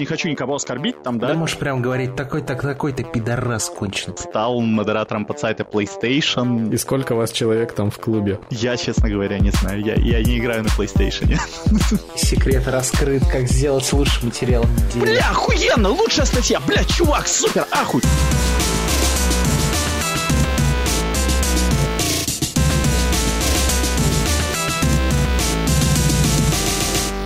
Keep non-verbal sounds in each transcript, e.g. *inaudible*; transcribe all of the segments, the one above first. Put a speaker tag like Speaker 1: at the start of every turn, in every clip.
Speaker 1: не хочу никого оскорбить там, да?
Speaker 2: Да можешь прям говорить, такой-то, такой-то пидорас конченый.
Speaker 1: Стал модератором под сайта PlayStation.
Speaker 3: И сколько вас человек там в клубе?
Speaker 1: Я, честно говоря, не знаю. Я, я не играю на PlayStation. *laughs*
Speaker 2: Секрет раскрыт, как сделать лучший материал.
Speaker 1: Бля, охуенно! Лучшая статья! Бля, чувак, супер, ахуй!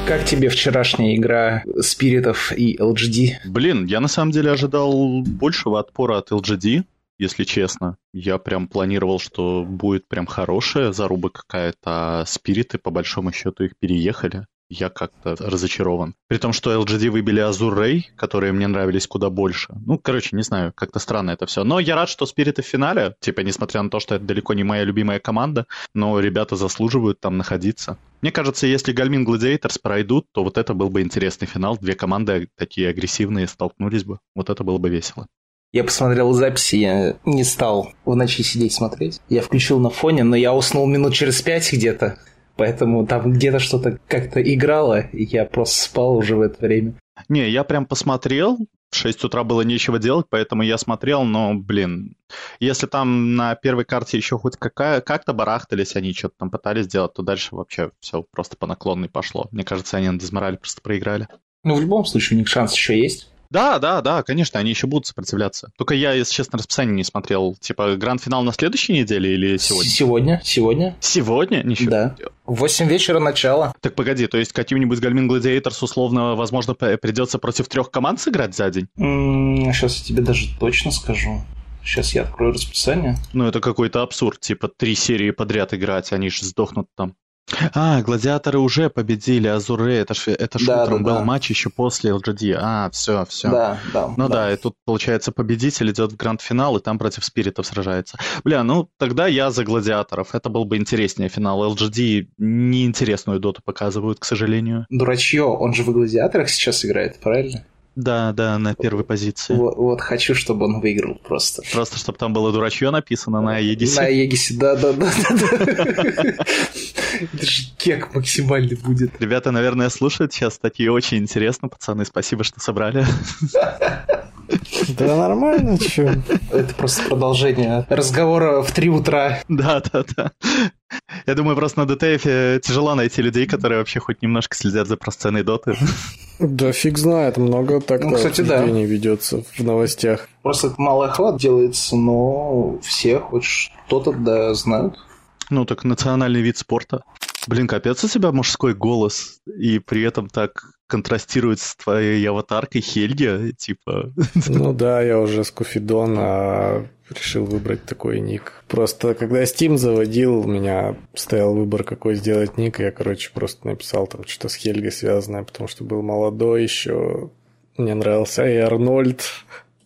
Speaker 2: Как тебе вчерашняя игра Спиритов и LGD?
Speaker 1: Блин, я на самом деле ожидал большего отпора от LGD, если честно. Я прям планировал, что будет прям хорошая заруба какая-то, а спириты, по большому счету, их переехали я как-то разочарован. При том, что LGD выбили Azure Ray, которые мне нравились куда больше. Ну, короче, не знаю, как-то странно это все. Но я рад, что спириты в финале. Типа, несмотря на то, что это далеко не моя любимая команда, но ребята заслуживают там находиться. Мне кажется, если Гальмин Гладиаторс пройдут, то вот это был бы интересный финал. Две команды такие агрессивные столкнулись бы. Вот это было бы весело.
Speaker 2: Я посмотрел записи, я не стал в ночи сидеть смотреть. Я включил на фоне, но я уснул минут через пять где-то. Поэтому там где-то что-то как-то играло, и я просто спал уже в это время.
Speaker 1: Не, я прям посмотрел, в 6 утра было нечего делать, поэтому я смотрел, но, блин, если там на первой карте еще хоть какая, как-то барахтались, они что-то там пытались сделать, то дальше вообще все просто по наклонной пошло. Мне кажется, они на Дезморале просто проиграли.
Speaker 2: Ну, в любом случае, у них шанс еще есть.
Speaker 1: Да, да, да, конечно, они еще будут сопротивляться. Только я, если честно, расписание не смотрел. Типа, гранд-финал на следующей неделе или сегодня?
Speaker 2: Сегодня, сегодня.
Speaker 1: Сегодня? Ничего.
Speaker 2: Да. В 8 вечера начало.
Speaker 1: Так погоди, то есть каким-нибудь Гальмин Гладиаторс условно, возможно, придется против трех команд сыграть за день?
Speaker 2: М-м, сейчас я тебе даже точно скажу. Сейчас я открою расписание.
Speaker 1: Ну, это какой-то абсурд, типа три серии подряд играть, они же сдохнут там. А, гладиаторы уже победили Азуре, это ж, это ж
Speaker 2: Да,
Speaker 1: утром
Speaker 2: да,
Speaker 1: был
Speaker 2: да.
Speaker 1: матч еще после LGD. А, все, все.
Speaker 2: Да, да.
Speaker 1: Ну да. и тут, получается, победитель идет в гранд-финал, и там против спиритов сражается. Бля, ну тогда я за гладиаторов. Это был бы интереснее финал. LGD неинтересную доту показывают, к сожалению.
Speaker 2: Дурачье, он же в гладиаторах сейчас играет, правильно?
Speaker 1: Да, да, на первой позиции.
Speaker 2: Вот, вот хочу, чтобы он выиграл просто.
Speaker 1: Просто, чтобы там было дурачье написано на Егисе.
Speaker 2: На Егисе, да, да, да. Это же кек максимальный будет.
Speaker 1: Ребята, наверное, слушают сейчас такие очень интересно, пацаны. Спасибо, что собрали. *laughs* *laughs*
Speaker 3: Да нормально, чё.
Speaker 2: Это просто продолжение разговора в 3 утра.
Speaker 1: Да, да, да. Я думаю, просто на ДТФ тяжело найти людей, которые вообще хоть немножко следят за просценой доты.
Speaker 3: Да фиг знает, много так
Speaker 2: Ну, кстати, да.
Speaker 3: ведется в новостях.
Speaker 2: Просто это малый охват делается, но все хоть что-то да знают.
Speaker 1: Ну, так национальный вид спорта. Блин, капец у тебя мужской голос, и при этом так контрастирует с твоей аватаркой Хельги, типа...
Speaker 3: Ну да, я уже с Куфидон, а решил выбрать такой ник. Просто когда я Steam заводил, у меня стоял выбор, какой сделать ник, я, короче, просто написал там что-то с Хельгой связанное, потому что был молодой еще. Мне нравился и Арнольд.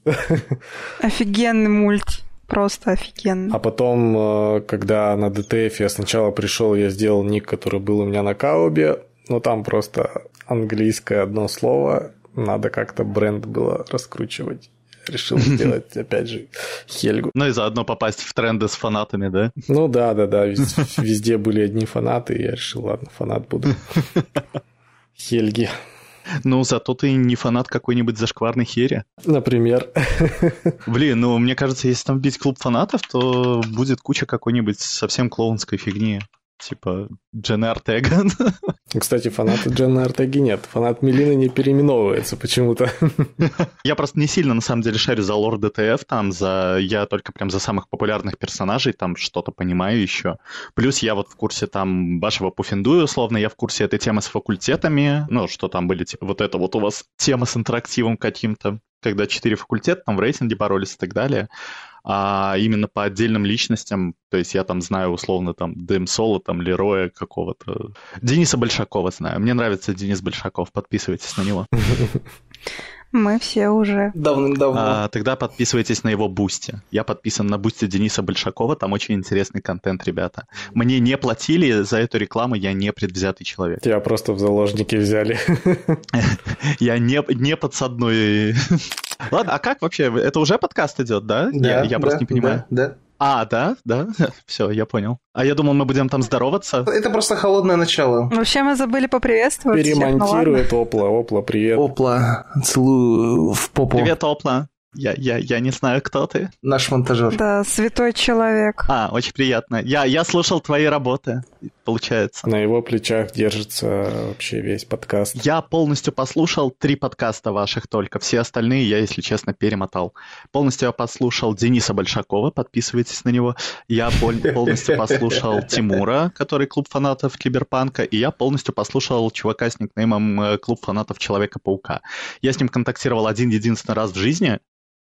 Speaker 3: *laughs*
Speaker 4: Офигенный мульт. Просто офигенный.
Speaker 3: А потом, э, когда на DTF я сначала пришел, я сделал ник, который был у меня на Каубе, но там просто английское одно слово, надо как-то бренд было раскручивать. Решил *laughs* сделать, опять же, Хельгу.
Speaker 1: Ну и заодно попасть в тренды с фанатами, да?
Speaker 3: Ну да, да, да, вез- *laughs* везде были одни фанаты, и я решил, ладно, фанат буду. *laughs* Хельги,
Speaker 1: Ну, зато ты не фанат какой-нибудь зашкварной хери.
Speaker 3: например.
Speaker 1: Блин, ну, мне кажется, если там бить клуб фанатов, то будет куча какой-нибудь совсем клоунской фигни. Типа Джена Артега. *laughs*
Speaker 3: Кстати, фаната Джена Артеги нет. Фанат Мелины не переименовывается почему-то. *laughs*
Speaker 1: Я просто не сильно, на самом деле, шарю за лор ДТФ, там, за... Я только прям за самых популярных персонажей там что-то понимаю еще. Плюс я вот в курсе там вашего Пуффендуя, условно, я в курсе этой темы с факультетами, ну, что там были, типа, вот это вот у вас тема с интерактивом каким-то, когда четыре факультета там в рейтинге боролись и так далее. А именно по отдельным личностям, то есть я там знаю условно там Дэм Соло, там Лероя какого-то. Дениса Большакова знаю. Мне нравится Денис Большаков, подписывайтесь на него. *laughs*
Speaker 4: Мы все уже.
Speaker 2: Давным-давно.
Speaker 1: А, тогда подписывайтесь на его Бусти. Я подписан на Бусти Дениса Большакова, там очень интересный контент, ребята. Мне не платили за эту рекламу, я не предвзятый человек.
Speaker 3: Тебя просто в заложники взяли. *laughs*
Speaker 1: Я не, не подсадной. *laughs* Ладно, а как вообще? Это уже подкаст идет, да? я, я просто
Speaker 2: да,
Speaker 1: не понимаю.
Speaker 2: Да, да.
Speaker 1: А, да, да, *laughs* все, я понял. А я думал, мы будем там здороваться.
Speaker 2: Это просто холодное начало.
Speaker 4: Вообще мы забыли поприветствовать всех, ну.
Speaker 3: Перемонтирует Опла. Опла, привет.
Speaker 2: Опла, целую в попу.
Speaker 1: Привет, Опла. Я, я, я не знаю, кто ты.
Speaker 2: Наш монтажер.
Speaker 4: Да, святой человек.
Speaker 1: А, очень приятно. Я, я слушал твои работы, получается.
Speaker 3: На его плечах держится вообще весь подкаст.
Speaker 1: Я полностью послушал три подкаста ваших только. Все остальные я, если честно, перемотал. Полностью я послушал Дениса Большакова, подписывайтесь на него. Я пол- *laughs* полностью послушал Тимура, который клуб фанатов Киберпанка. И я полностью послушал чувака с никнеймом э, клуб фанатов Человека-паука. Я с ним контактировал один-единственный раз в жизни,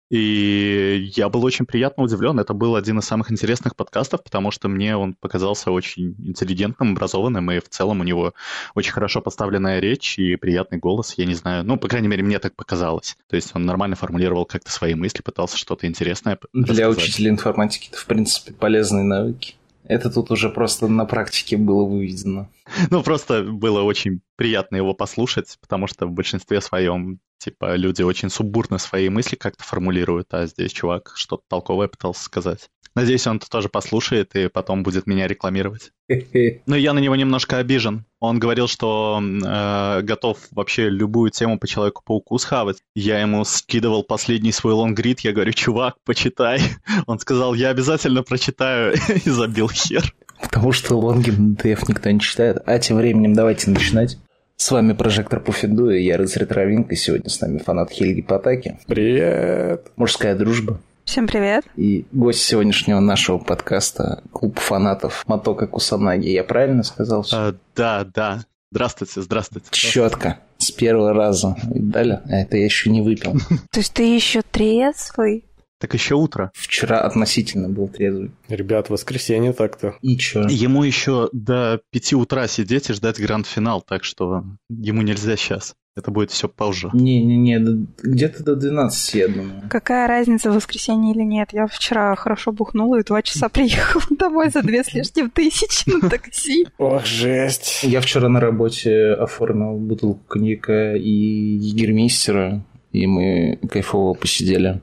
Speaker 1: и я был очень приятно удивлен. Это был один из самых интересных подкастов, потому что мне он показался очень интеллигентным, образованным, и в целом у него очень хорошо поставленная речь и приятный голос. Я не знаю, ну, по крайней мере, мне так показалось. То есть он нормально формулировал как-то свои мысли, пытался что-то интересное
Speaker 2: Для
Speaker 1: рассказать.
Speaker 2: учителя информатики это, в принципе, полезные навыки. Это тут уже просто на практике было выведено.
Speaker 1: Ну, просто было очень приятно его послушать, потому что в большинстве своем, типа, люди очень суббурно свои мысли как-то формулируют, а здесь чувак что-то толковое пытался сказать. Надеюсь, он это тоже послушает и потом будет меня рекламировать. *laughs* Но я на него немножко обижен. Он говорил, что э, готов вообще любую тему по Человеку-пауку схавать. Я ему скидывал последний свой лонгрид, я говорю, чувак, почитай. *laughs* Он сказал, я обязательно прочитаю, *laughs* и забил хер.
Speaker 2: Потому что лонги ДФ никто не читает. А тем временем давайте начинать. С вами Прожектор Пуффиду, и я Рыцарь Травинка, и сегодня с нами фанат Хельги Потаки.
Speaker 3: Привет.
Speaker 2: Мужская дружба.
Speaker 4: Всем привет.
Speaker 2: И гость сегодняшнего нашего подкаста Клуб фанатов Матока Кусанаги. Я правильно сказал?
Speaker 1: А, да, да. Здравствуйте, здравствуйте.
Speaker 2: Четко. С первого раза. Видали? А это я еще не выпил. *laughs*
Speaker 4: То есть ты еще трезвый?
Speaker 1: Так еще утро.
Speaker 2: Вчера относительно был трезвый.
Speaker 3: Ребят, воскресенье так-то.
Speaker 2: И чё?
Speaker 1: Ему еще до пяти утра сидеть и ждать гранд-финал, так что ему нельзя сейчас. Это будет все позже.
Speaker 2: Не-не-не, где-то до 12, я думаю.
Speaker 4: Какая разница, в воскресенье или нет? Я вчера хорошо бухнула и два часа приехала *laughs* домой за две с лишним тысячи на такси.
Speaker 3: Ох, жесть.
Speaker 2: Я вчера на работе оформил бутылку коньяка и егермейстера, и мы кайфово посидели,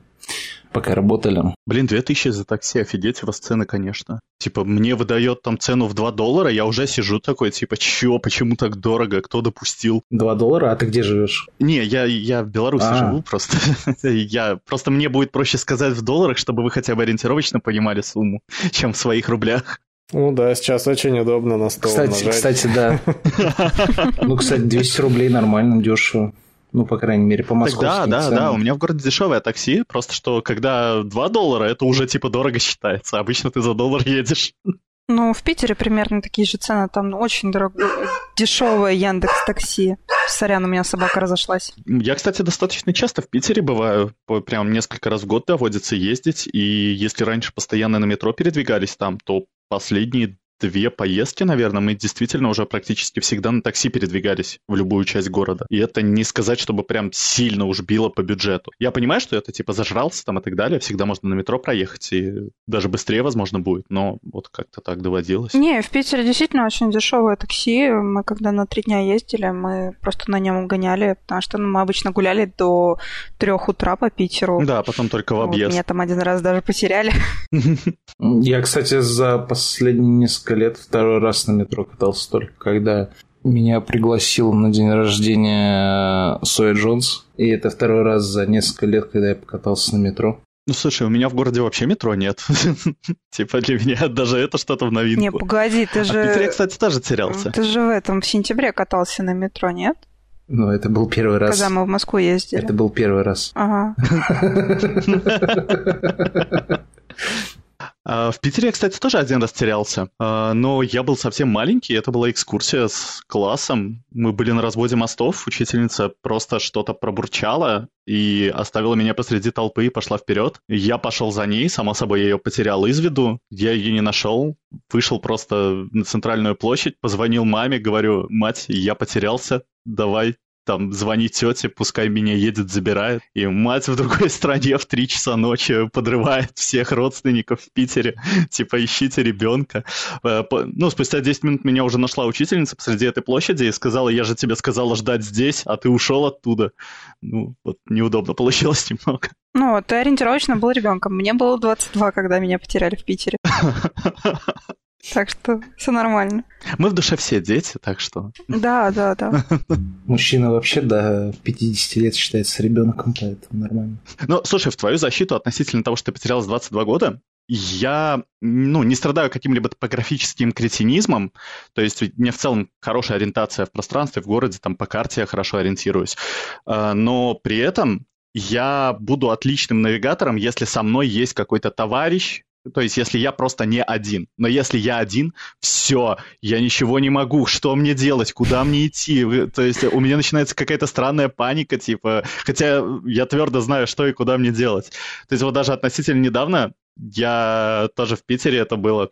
Speaker 2: пока работали.
Speaker 1: Блин, 2000 за такси, офигеть, у вас цены, конечно. Типа, мне выдает там цену в 2 доллара, я уже сижу такой, типа, чё, почему так дорого, кто допустил?
Speaker 2: 2 доллара, а ты где живешь?
Speaker 1: Не, я, я в Беларуси
Speaker 2: А.
Speaker 1: живу просто. *laughs* я, просто мне будет проще сказать в долларах, чтобы вы хотя бы ориентировочно понимали сумму, чем в своих рублях.
Speaker 3: Ну да, сейчас очень удобно на стол
Speaker 2: Кстати,
Speaker 3: нажать.
Speaker 2: кстати, да. *laughs* Ну, кстати, 200 рублей нормально, дешево. Ну, по крайней мере, по
Speaker 1: Так
Speaker 2: московским
Speaker 1: да, да,
Speaker 2: ценам.
Speaker 1: да, у меня в городе дешевое такси, просто что когда 2 доллара, это уже типа дорого считается. Обычно ты за доллар едешь.
Speaker 4: Ну, в Питере примерно такие же цены. Там очень дорогое, дешевое Яндекс Такси. Сорян, у меня собака разошлась.
Speaker 1: Я, кстати, достаточно часто в Питере бываю, прям несколько раз в год доводится ездить, и если раньше постоянно на метро передвигались там, то последние две поездки, наверное, мы действительно уже практически всегда на такси передвигались в любую часть города. И это не сказать, чтобы прям сильно уж било по бюджету. Я понимаю, что это типа зажрался там и так далее, всегда можно на метро проехать, и даже быстрее, возможно, будет, но вот как-то так доводилось.
Speaker 4: Не, в Питере действительно очень дешевое такси. Мы когда на три дня ездили, мы просто на нем гоняли, потому что ну, мы обычно гуляли до трех утра по Питеру.
Speaker 1: Да, потом только в
Speaker 4: Вот,
Speaker 1: объезд.
Speaker 4: меня там один раз даже потеряли. *laughs*
Speaker 2: Я, кстати, за последние несколько лет второй раз на метро катался только когда меня пригласил на день рождения Соя Джонс. И это второй раз за несколько лет, когда я покатался на метро.
Speaker 1: Ну, слушай, у меня в городе вообще метро нет. *laughs* Типа для меня даже это что-то в новинку.
Speaker 4: Не, погоди, ты
Speaker 1: А в Питере,
Speaker 4: же...
Speaker 1: кстати, тоже терялся.
Speaker 4: Ты же в этом, в сентябре катался на метро, нет?
Speaker 2: Но это был первый раз.
Speaker 4: Когда мы в Москву ездили.
Speaker 2: Это был первый раз.
Speaker 4: Ага. *laughs* *laughs*
Speaker 1: А, В Питере я, кстати, тоже один раз терялся, А, но я был совсем маленький, это была экскурсия с классом, мы были на разводе мостов, учительница просто что-то пробурчала и оставила меня посреди толпы и пошла вперед. Я пошел за ней, само собой я ее потерял из виду, я ее не нашел, вышел просто на центральную площадь, позвонил маме, говорю, мать, я потерялся, давай там звонить тете, пускай меня едет, забирает. И мать в другой *laughs* стране в 3 часа ночи подрывает всех родственников в Питере. Типа, ищите ребенка. Э, ну, спустя 10 минут меня уже нашла учительница посреди этой площади и сказала, я же тебе сказала ждать здесь, а ты ушел оттуда. Ну, вот неудобно получилось *laughs* немного.
Speaker 4: Ну, ты ориентировочно был ребенком. Мне было 22, когда меня потеряли в Питере. *laughs* Так что все нормально.
Speaker 1: Мы в душе все дети, так что...
Speaker 4: Да, да, да. *laughs*
Speaker 2: Мужчина вообще до 50 лет считается ребенком, поэтому нормально.
Speaker 1: Ну, слушай, в твою защиту относительно того, что ты потерялась 22 года, я ну, не страдаю каким-либо топографическим кретинизмом, то есть у меня в целом хорошая ориентация в пространстве, в городе, там по карте я хорошо ориентируюсь, а, но при этом я буду отличным навигатором, если со мной есть какой-то товарищ, то есть, если я просто не один. Но если я один, все, я ничего не могу. Что мне делать? Куда мне идти? То есть, у меня начинается какая-то странная паника, типа, хотя я твердо знаю, что и куда мне делать. То есть, вот даже относительно недавно, я тоже в Питере это было,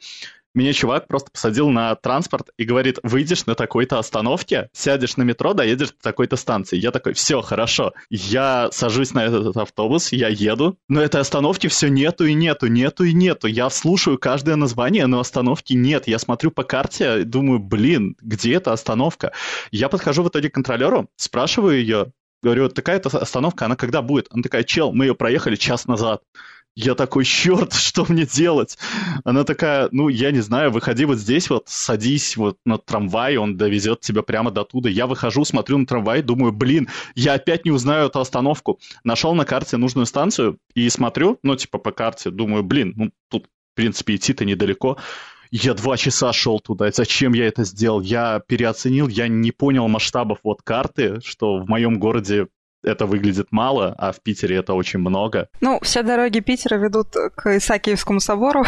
Speaker 1: меня чувак просто посадил на транспорт и говорит, выйдешь на такой-то остановке, сядешь на метро, доедешь до такой-то станции. Я такой, все, хорошо. Я сажусь на этот автобус, я еду, но этой остановки все нету и нету, нету и нету. Я слушаю каждое название, но остановки нет. Я смотрю по карте, думаю, блин, где эта остановка? Я подхожу в итоге к контролеру, спрашиваю ее, говорю, такая-то остановка, она когда будет? Она такая, чел, мы ее проехали час назад. Я такой, черт, *laughs* что мне делать? Она такая, ну, я не знаю, выходи вот здесь вот, садись вот на трамвай, он довезет тебя прямо до туда. Я выхожу, смотрю на трамвай, думаю, блин, я опять не узнаю эту остановку. Нашел на карте нужную станцию и смотрю, ну, типа по карте, думаю, блин, ну, тут, в принципе, идти-то недалеко. Я два часа шел туда. Зачем я это сделал? Я переоценил, я не понял масштабов вот карты, что в моем городе это выглядит мало, а в Питере это очень много.
Speaker 4: Ну, все дороги Питера ведут к Исаакиевскому собору.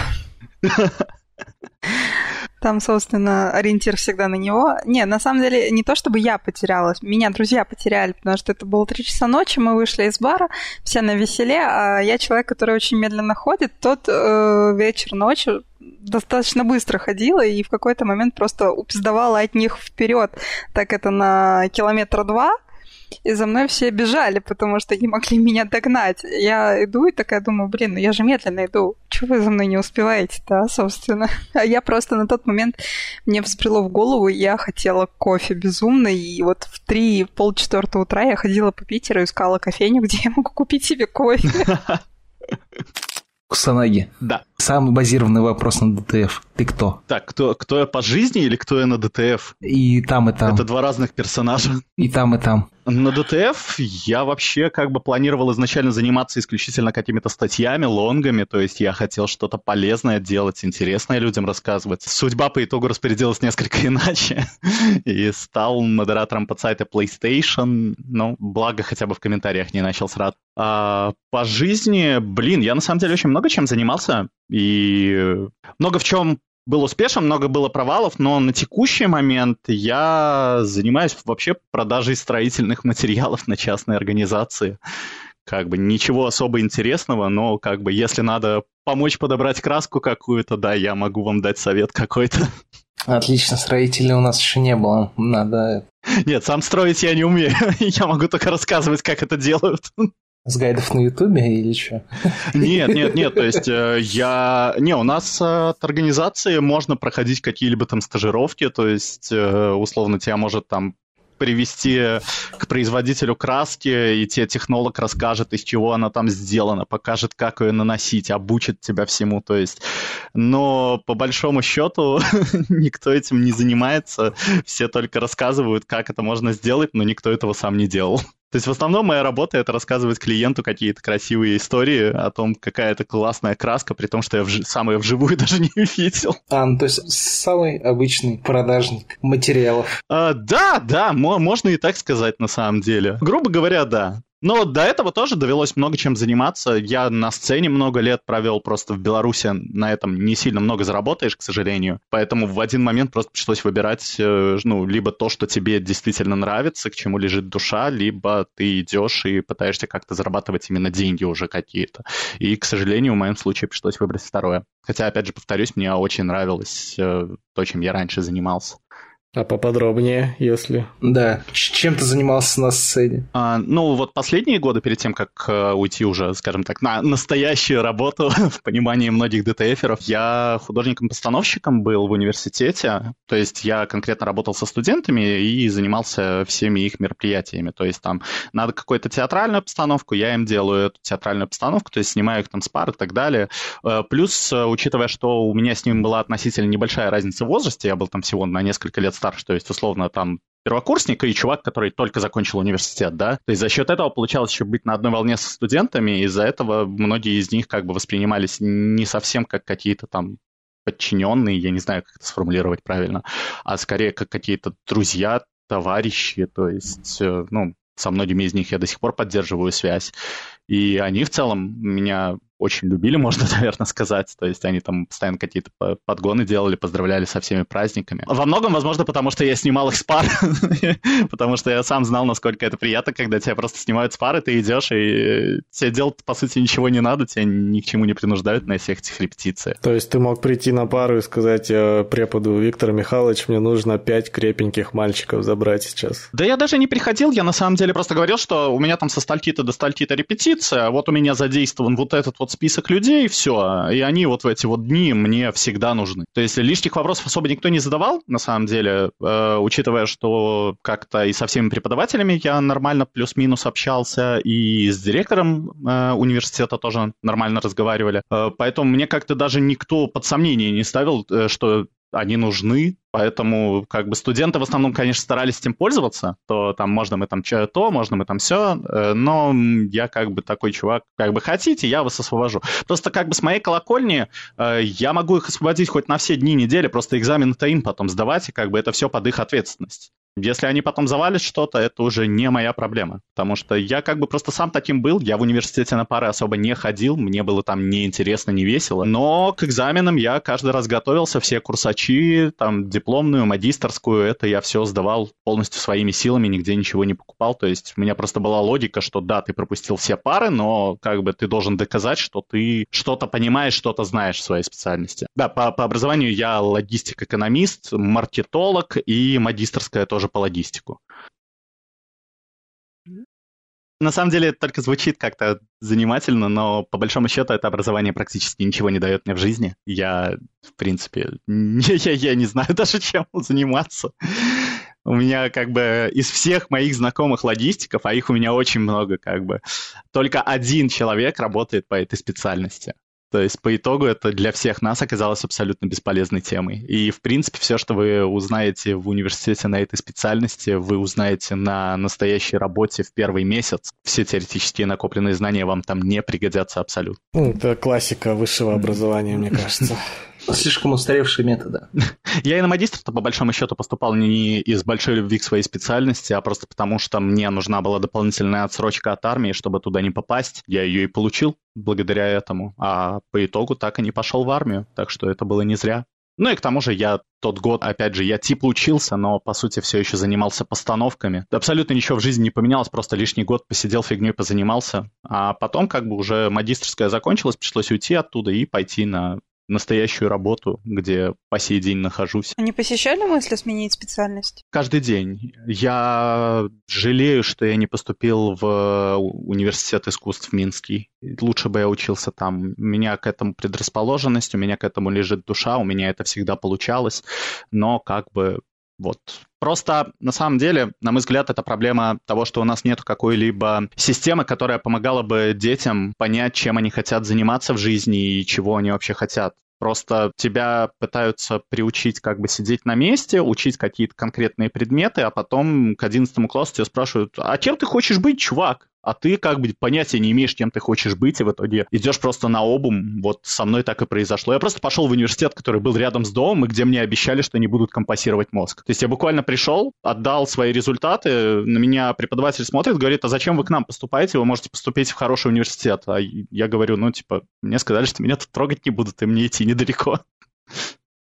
Speaker 4: Там, собственно, ориентир всегда на него. Не, на самом деле, не то чтобы я потерялась, меня друзья потеряли, потому что это было три часа ночи, мы вышли из бара, все на веселе, а я человек, который очень медленно ходит, тот э, вечер, ночью достаточно быстро ходила и в какой-то момент просто упиздавала от них вперед. Так это на километра два, и за мной все бежали, потому что не могли меня догнать. Я иду и такая думаю, блин, ну я же медленно иду. Чего вы за мной не успеваете да, собственно? *laughs* А я просто на тот момент, мне всплыло в голову, я хотела кофе безумно, и вот в три, полчетвертого утра я ходила по Питеру, искала кофейню, *laughs* где я могу купить себе кофе. *laughs*
Speaker 2: Кусанаги.
Speaker 1: Да.
Speaker 2: Самый базированный вопрос на ДТФ. Ты кто?
Speaker 1: Так, кто, кто я по жизни или кто я на ДТФ?
Speaker 2: И там, и там.
Speaker 1: Это два разных персонажа.
Speaker 2: И там, и там.
Speaker 1: На ДТФ я вообще как бы планировал изначально заниматься исключительно какими-то статьями, лонгами, то есть я хотел что-то полезное делать, интересное людям рассказывать. Судьба по итогу распорядилась несколько *laughs* иначе, и стал модератором под сайта PlayStation, ну, благо хотя бы в комментариях не начал сразу. А по жизни, блин, я на самом деле очень много чем занимался, и много в чем был успешен, много было провалов, но на текущий момент я занимаюсь вообще продажей строительных материалов на частные организации. Как бы ничего особо интересного, но как бы если надо помочь подобрать краску какую-то, да, я могу вам дать совет какой-то.
Speaker 2: Отлично, строителей у нас еще не было. Надо...
Speaker 1: Нет, сам строить я не умею. *laughs* Я могу только рассказывать, как это делают.
Speaker 2: С гайдов на Ютубе или что? *laughs*
Speaker 1: Нет, нет, нет, то есть э, я... Не, у нас от организации можно проходить какие-либо там стажировки, то есть э, условно тебя может там привести к производителю краски, и тебе технолог расскажет, из чего она там сделана, покажет, как ее наносить, обучит тебя всему, то есть. Но по большому счету *laughs* никто этим не занимается, все только рассказывают, как это можно сделать, но никто этого сам не делал. То есть в основном моя работа это рассказывать клиенту какие-то красивые истории о том, какая это классная краска, при том, что я вж... сам ее вживую *laughs* даже не видел.
Speaker 2: А, ну то есть самый обычный продажник материалов.
Speaker 1: А, да, да, можно и так сказать на самом деле. Грубо говоря, да. Но до этого тоже довелось много чем заниматься. Я на сцене много лет провел, просто в Беларуси на этом не сильно много заработаешь, к сожалению. Поэтому в один момент просто пришлось выбирать, э, ну, либо то, что тебе действительно нравится, к чему лежит душа, либо ты идешь и пытаешься как-то зарабатывать именно деньги уже какие-то. И, к сожалению, в моем случае пришлось выбрать второе. Хотя, опять же, повторюсь, мне очень нравилось э, то, чем я раньше занимался.
Speaker 3: А поподробнее, если...
Speaker 2: Да, чем ты занимался на сцене?
Speaker 1: А, ну, вот последние годы, перед тем, как uh, уйти уже, скажем так, на настоящую работу *laughs* в понимании многих ДТФеров, я художником-постановщиком был в университете. То есть я конкретно работал со студентами и занимался всеми их мероприятиями. То есть там надо какую-то театральную постановку, я им делаю эту театральную постановку, то есть снимаю их там с пар и так далее. Uh, плюс, uh, учитывая, что у меня с ним была относительно небольшая разница в возрасте, я был там всего на несколько лет старше, то есть, условно, там первокурсник и чувак, который только закончил университет, да. То есть за счет этого получалось еще быть на одной волне со студентами, и из-за этого многие из них как бы воспринимались не совсем как какие-то там подчиненные, я не знаю, как это сформулировать правильно, а скорее как какие-то друзья, товарищи, то есть, э, ну, со многими из них я до сих пор поддерживаю связь. И они в целом меня очень любили, *laughs* можно, наверное, сказать. То есть они там постоянно какие-то подгоны делали, поздравляли со всеми праздниками. Во многом, возможно, потому что я снимал их с пар, *laughs* потому что я сам знал, насколько это приятно, когда тебя просто снимают с пары, ты идешь, и тебе делать, по сути, ничего не надо, тебя ни к чему не принуждают на всех этих репетициях.
Speaker 3: То есть ты мог прийти на пару и сказать э, преподу Виктор Михайлович, мне нужно пять крепеньких мальчиков забрать сейчас.
Speaker 1: Да я даже не приходил, я на самом деле просто говорил, что у меня там со стальки-то до стальки-то репетиция, а вот у меня задействован вот этот вот список людей, все, и они вот в эти вот дни мне всегда нужны. То есть лишних вопросов особо никто не задавал, на самом деле, э, учитывая, что как-то и со всеми преподавателями я нормально плюс-минус общался, и с директором э, университета тоже нормально разговаривали. Э, поэтому мне как-то даже никто под сомнение не ставил, э, что они нужны, поэтому как бы студенты в основном, конечно, старались этим пользоваться, то там можно мы там что то, можно мы там все, э, но я как бы такой чувак, как бы хотите, я вас освобожу. Просто как бы с моей колокольни э, я могу их освободить хоть на все дни недели, просто экзамен-то им потом сдавать, и как бы это все под их ответственность. Если они потом завалят что-то, это уже не моя проблема. Потому что я как бы просто сам таким был. Я в университете на пары особо не ходил. Мне было там неинтересно, не весело. Но к экзаменам я каждый раз готовился. Все курсачи, там, дипломную, магистрскую, это я все сдавал полностью своими силами, нигде ничего не покупал. То есть у меня просто была логика, что да, ты пропустил все пары, но как бы ты должен доказать, что ты что-то понимаешь, что-то знаешь в своей специальности. Да, по, по образованию я логистик-экономист, маркетолог и магистрская тоже тоже по логистику. На самом деле это только звучит как-то занимательно, но по большому счету это образование практически ничего не дает мне в жизни. Я, в принципе, *laughs* не, я, я не знаю *laughs* даже, чем заниматься. У меня как бы из всех моих знакомых логистиков, а их у меня очень много как бы, только один человек работает по этой специальности. То есть по итогу это для всех нас оказалось абсолютно бесполезной темой. И, в принципе, все, что вы узнаете в университете на этой специальности, вы узнаете на настоящей работе в первый месяц. Все теоретические накопленные знания вам там не пригодятся абсолютно.
Speaker 3: Ну, это классика высшего образования, мне кажется.
Speaker 2: Слишком устаревшие методы. *laughs*
Speaker 1: Я и на магистр-то по большому счету поступал не из большой любви к своей специальности, а просто потому, что мне нужна была дополнительная отсрочка от армии, чтобы туда не попасть. Я ее и получил благодаря этому. А по итогу так и не пошел в армию. Так что это было не зря. Ну и к тому же я тот год, опять же, я типа учился, но по сути все еще занимался постановками. Абсолютно ничего в жизни не поменялось, просто лишний год посидел фигней позанимался. А потом как бы уже магистрская закончилась, пришлось уйти оттуда и пойти на настоящую работу, где по сей день нахожусь.
Speaker 4: Не посещали мысли сменить специальность?
Speaker 1: Каждый день. Я жалею, что я не поступил в университет искусств Минский. Лучше бы я учился там. У меня к этому предрасположенность, у меня к этому лежит душа, у меня это всегда получалось. Но как бы вот. Просто, на самом деле, на мой взгляд, это проблема того, что у нас нет какой-либо системы, которая помогала бы детям понять, чем они хотят заниматься в жизни и чего они вообще хотят. Просто тебя пытаются приучить как бы сидеть на месте, учить какие-то конкретные предметы, а потом к 11 классу тебя спрашивают, а чем ты хочешь быть, чувак? А ты как бы понятия не имеешь, кем ты хочешь быть, и в итоге идешь просто на обум. Вот со мной так и произошло. Я просто пошел в университет, который был рядом с домом, и где мне обещали, что не будут компасировать мозг. То есть я буквально пришел, отдал свои результаты, на меня преподаватель смотрит, говорит, а зачем вы к нам поступаете, вы можете поступить в хороший университет. А я говорю, ну, типа, мне сказали, что меня тут трогать не будут, и мне идти недалеко.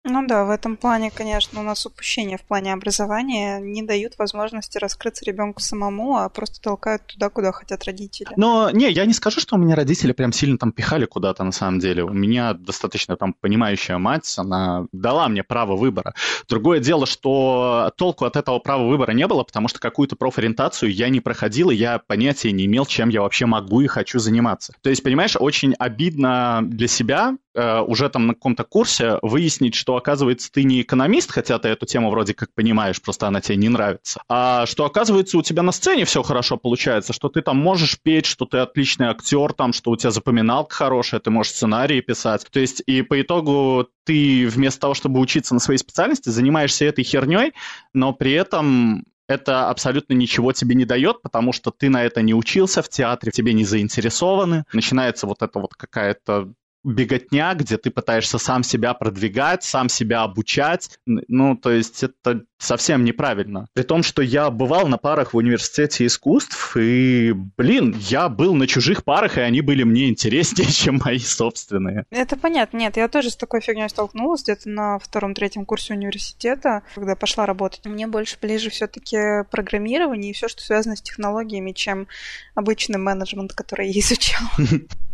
Speaker 4: Ну да, в этом плане, конечно, у нас упущение в плане образования не дают возможности раскрыться ребенку самому, а просто толкают туда, куда хотят родители.
Speaker 1: Но не, я не скажу, что у меня родители прям сильно там пихали куда-то на самом деле. У меня достаточно там понимающая мать, она дала мне право выбора. Другое дело, что толку от этого права выбора не было, потому что какую-то профориентацию я не проходил, и я понятия не имел, чем я вообще могу и хочу заниматься. То есть, понимаешь, очень обидно для себя э, уже там на каком-то курсе выяснить, что оказывается, ты не экономист, хотя ты эту тему вроде как понимаешь, просто она тебе не нравится, а что, оказывается, у тебя на сцене все хорошо получается, что ты там можешь петь, что ты отличный актер, там, что у тебя запоминалка хорошая, ты можешь сценарии писать. То есть, и по итогу ты вместо того, чтобы учиться на своей специальности, занимаешься этой херней, но при этом это абсолютно ничего тебе не дает, потому что ты на это не учился в театре, тебе не заинтересованы. Начинается вот эта вот какая-то беготня, где ты пытаешься сам себя продвигать, сам себя обучать. Ну, то есть это совсем неправильно. При том, что я бывал на парах в университете искусств, и, блин, я был на чужих парах, и они были мне интереснее, *laughs* чем мои собственные.
Speaker 4: Это понятно. Нет, я тоже с такой фигней столкнулась где-то на втором-третьем курсе университета, когда пошла работать. Мне больше ближе все-таки программирование и все, что связано с технологиями, чем обычный менеджмент, который я *laughs* изучала. *laughs*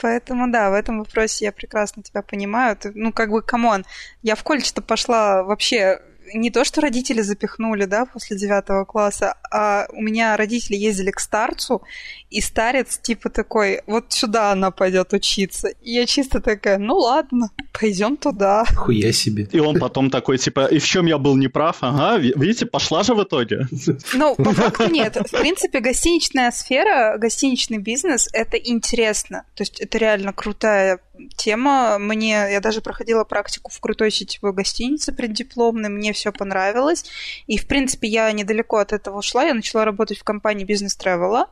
Speaker 4: Поэтому, да, в этом вопросе я прекрасно тебя понимаю. Ты, ну, как бы, come on, я в колледж-то пошла вообще не то, что родители запихнули, да, после девятого класса, а у меня родители ездили к старцу, и старец типа такой, вот сюда она пойдет учиться. И я чисто такая, ну ладно, пойдем туда.
Speaker 2: Хуя себе.
Speaker 1: И он потом такой, типа, и в чем я был неправ? Ага, видите, пошла же в итоге.
Speaker 4: Ну, по факту нет. В принципе, гостиничная сфера, гостиничный бизнес, это интересно. То есть это реально крутая тема. Мне, я даже проходила практику в крутой сетевой гостинице преддипломной, мне все понравилось. И, в принципе, я недалеко от этого ушла. Я начала работать в компании бизнес тревела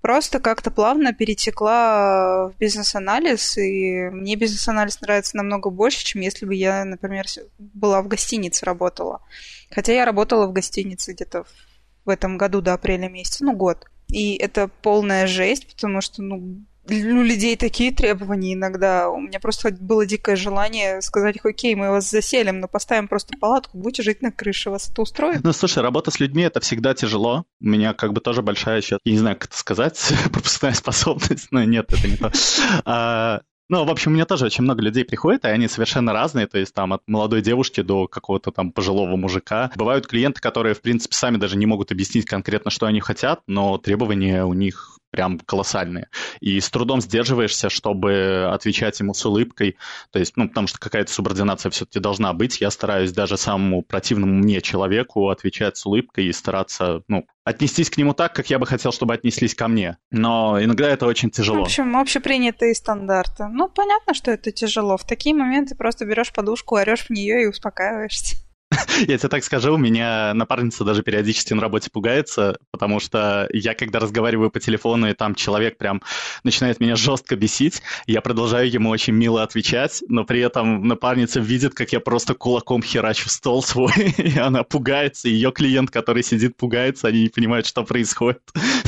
Speaker 4: просто как-то плавно перетекла в бизнес-анализ, и мне бизнес-анализ нравится намного больше, чем если бы я, например, была в гостинице работала. Хотя я работала в гостинице где-то в этом году до апреля месяца, ну, год. И это полная жесть, потому что, ну, у людей такие требования иногда. У меня просто было дикое желание сказать, окей, мы вас заселим, но поставим просто палатку, будете жить на крыше, вас это устроит?
Speaker 1: Ну, слушай, работа с людьми — это всегда тяжело. У меня как бы тоже большая сейчас, я не знаю, как это сказать, *laughs* пропускная способность, но нет, это не то. А, ну, в общем, у меня тоже очень много людей приходит, и они совершенно разные, то есть там от молодой девушки до какого-то там пожилого мужика. Бывают клиенты, которые, в принципе, сами даже не могут объяснить конкретно, что они хотят, но требования у них прям колоссальные. И с трудом сдерживаешься, чтобы отвечать ему с улыбкой. То есть, ну, потому что какая-то субординация все-таки должна быть. Я стараюсь даже самому противному мне человеку отвечать с улыбкой и стараться, ну, отнестись к нему так, как я бы хотел, чтобы отнеслись ко мне. Но иногда это очень тяжело.
Speaker 4: В общем, общепринятые стандарты. Ну, понятно, что это тяжело. В такие моменты просто берешь подушку, орешь в нее и успокаиваешься. *laughs*
Speaker 1: Я тебе так скажу, у меня напарница даже периодически на работе пугается, потому что я, когда разговариваю по телефону, и там человек прям начинает меня жестко бесить, я продолжаю ему очень мило отвечать, но при этом напарница видит, как я просто кулаком херачу стол свой, *laughs* и она пугается, и ее клиент, который сидит, пугается, они не понимают, что происходит.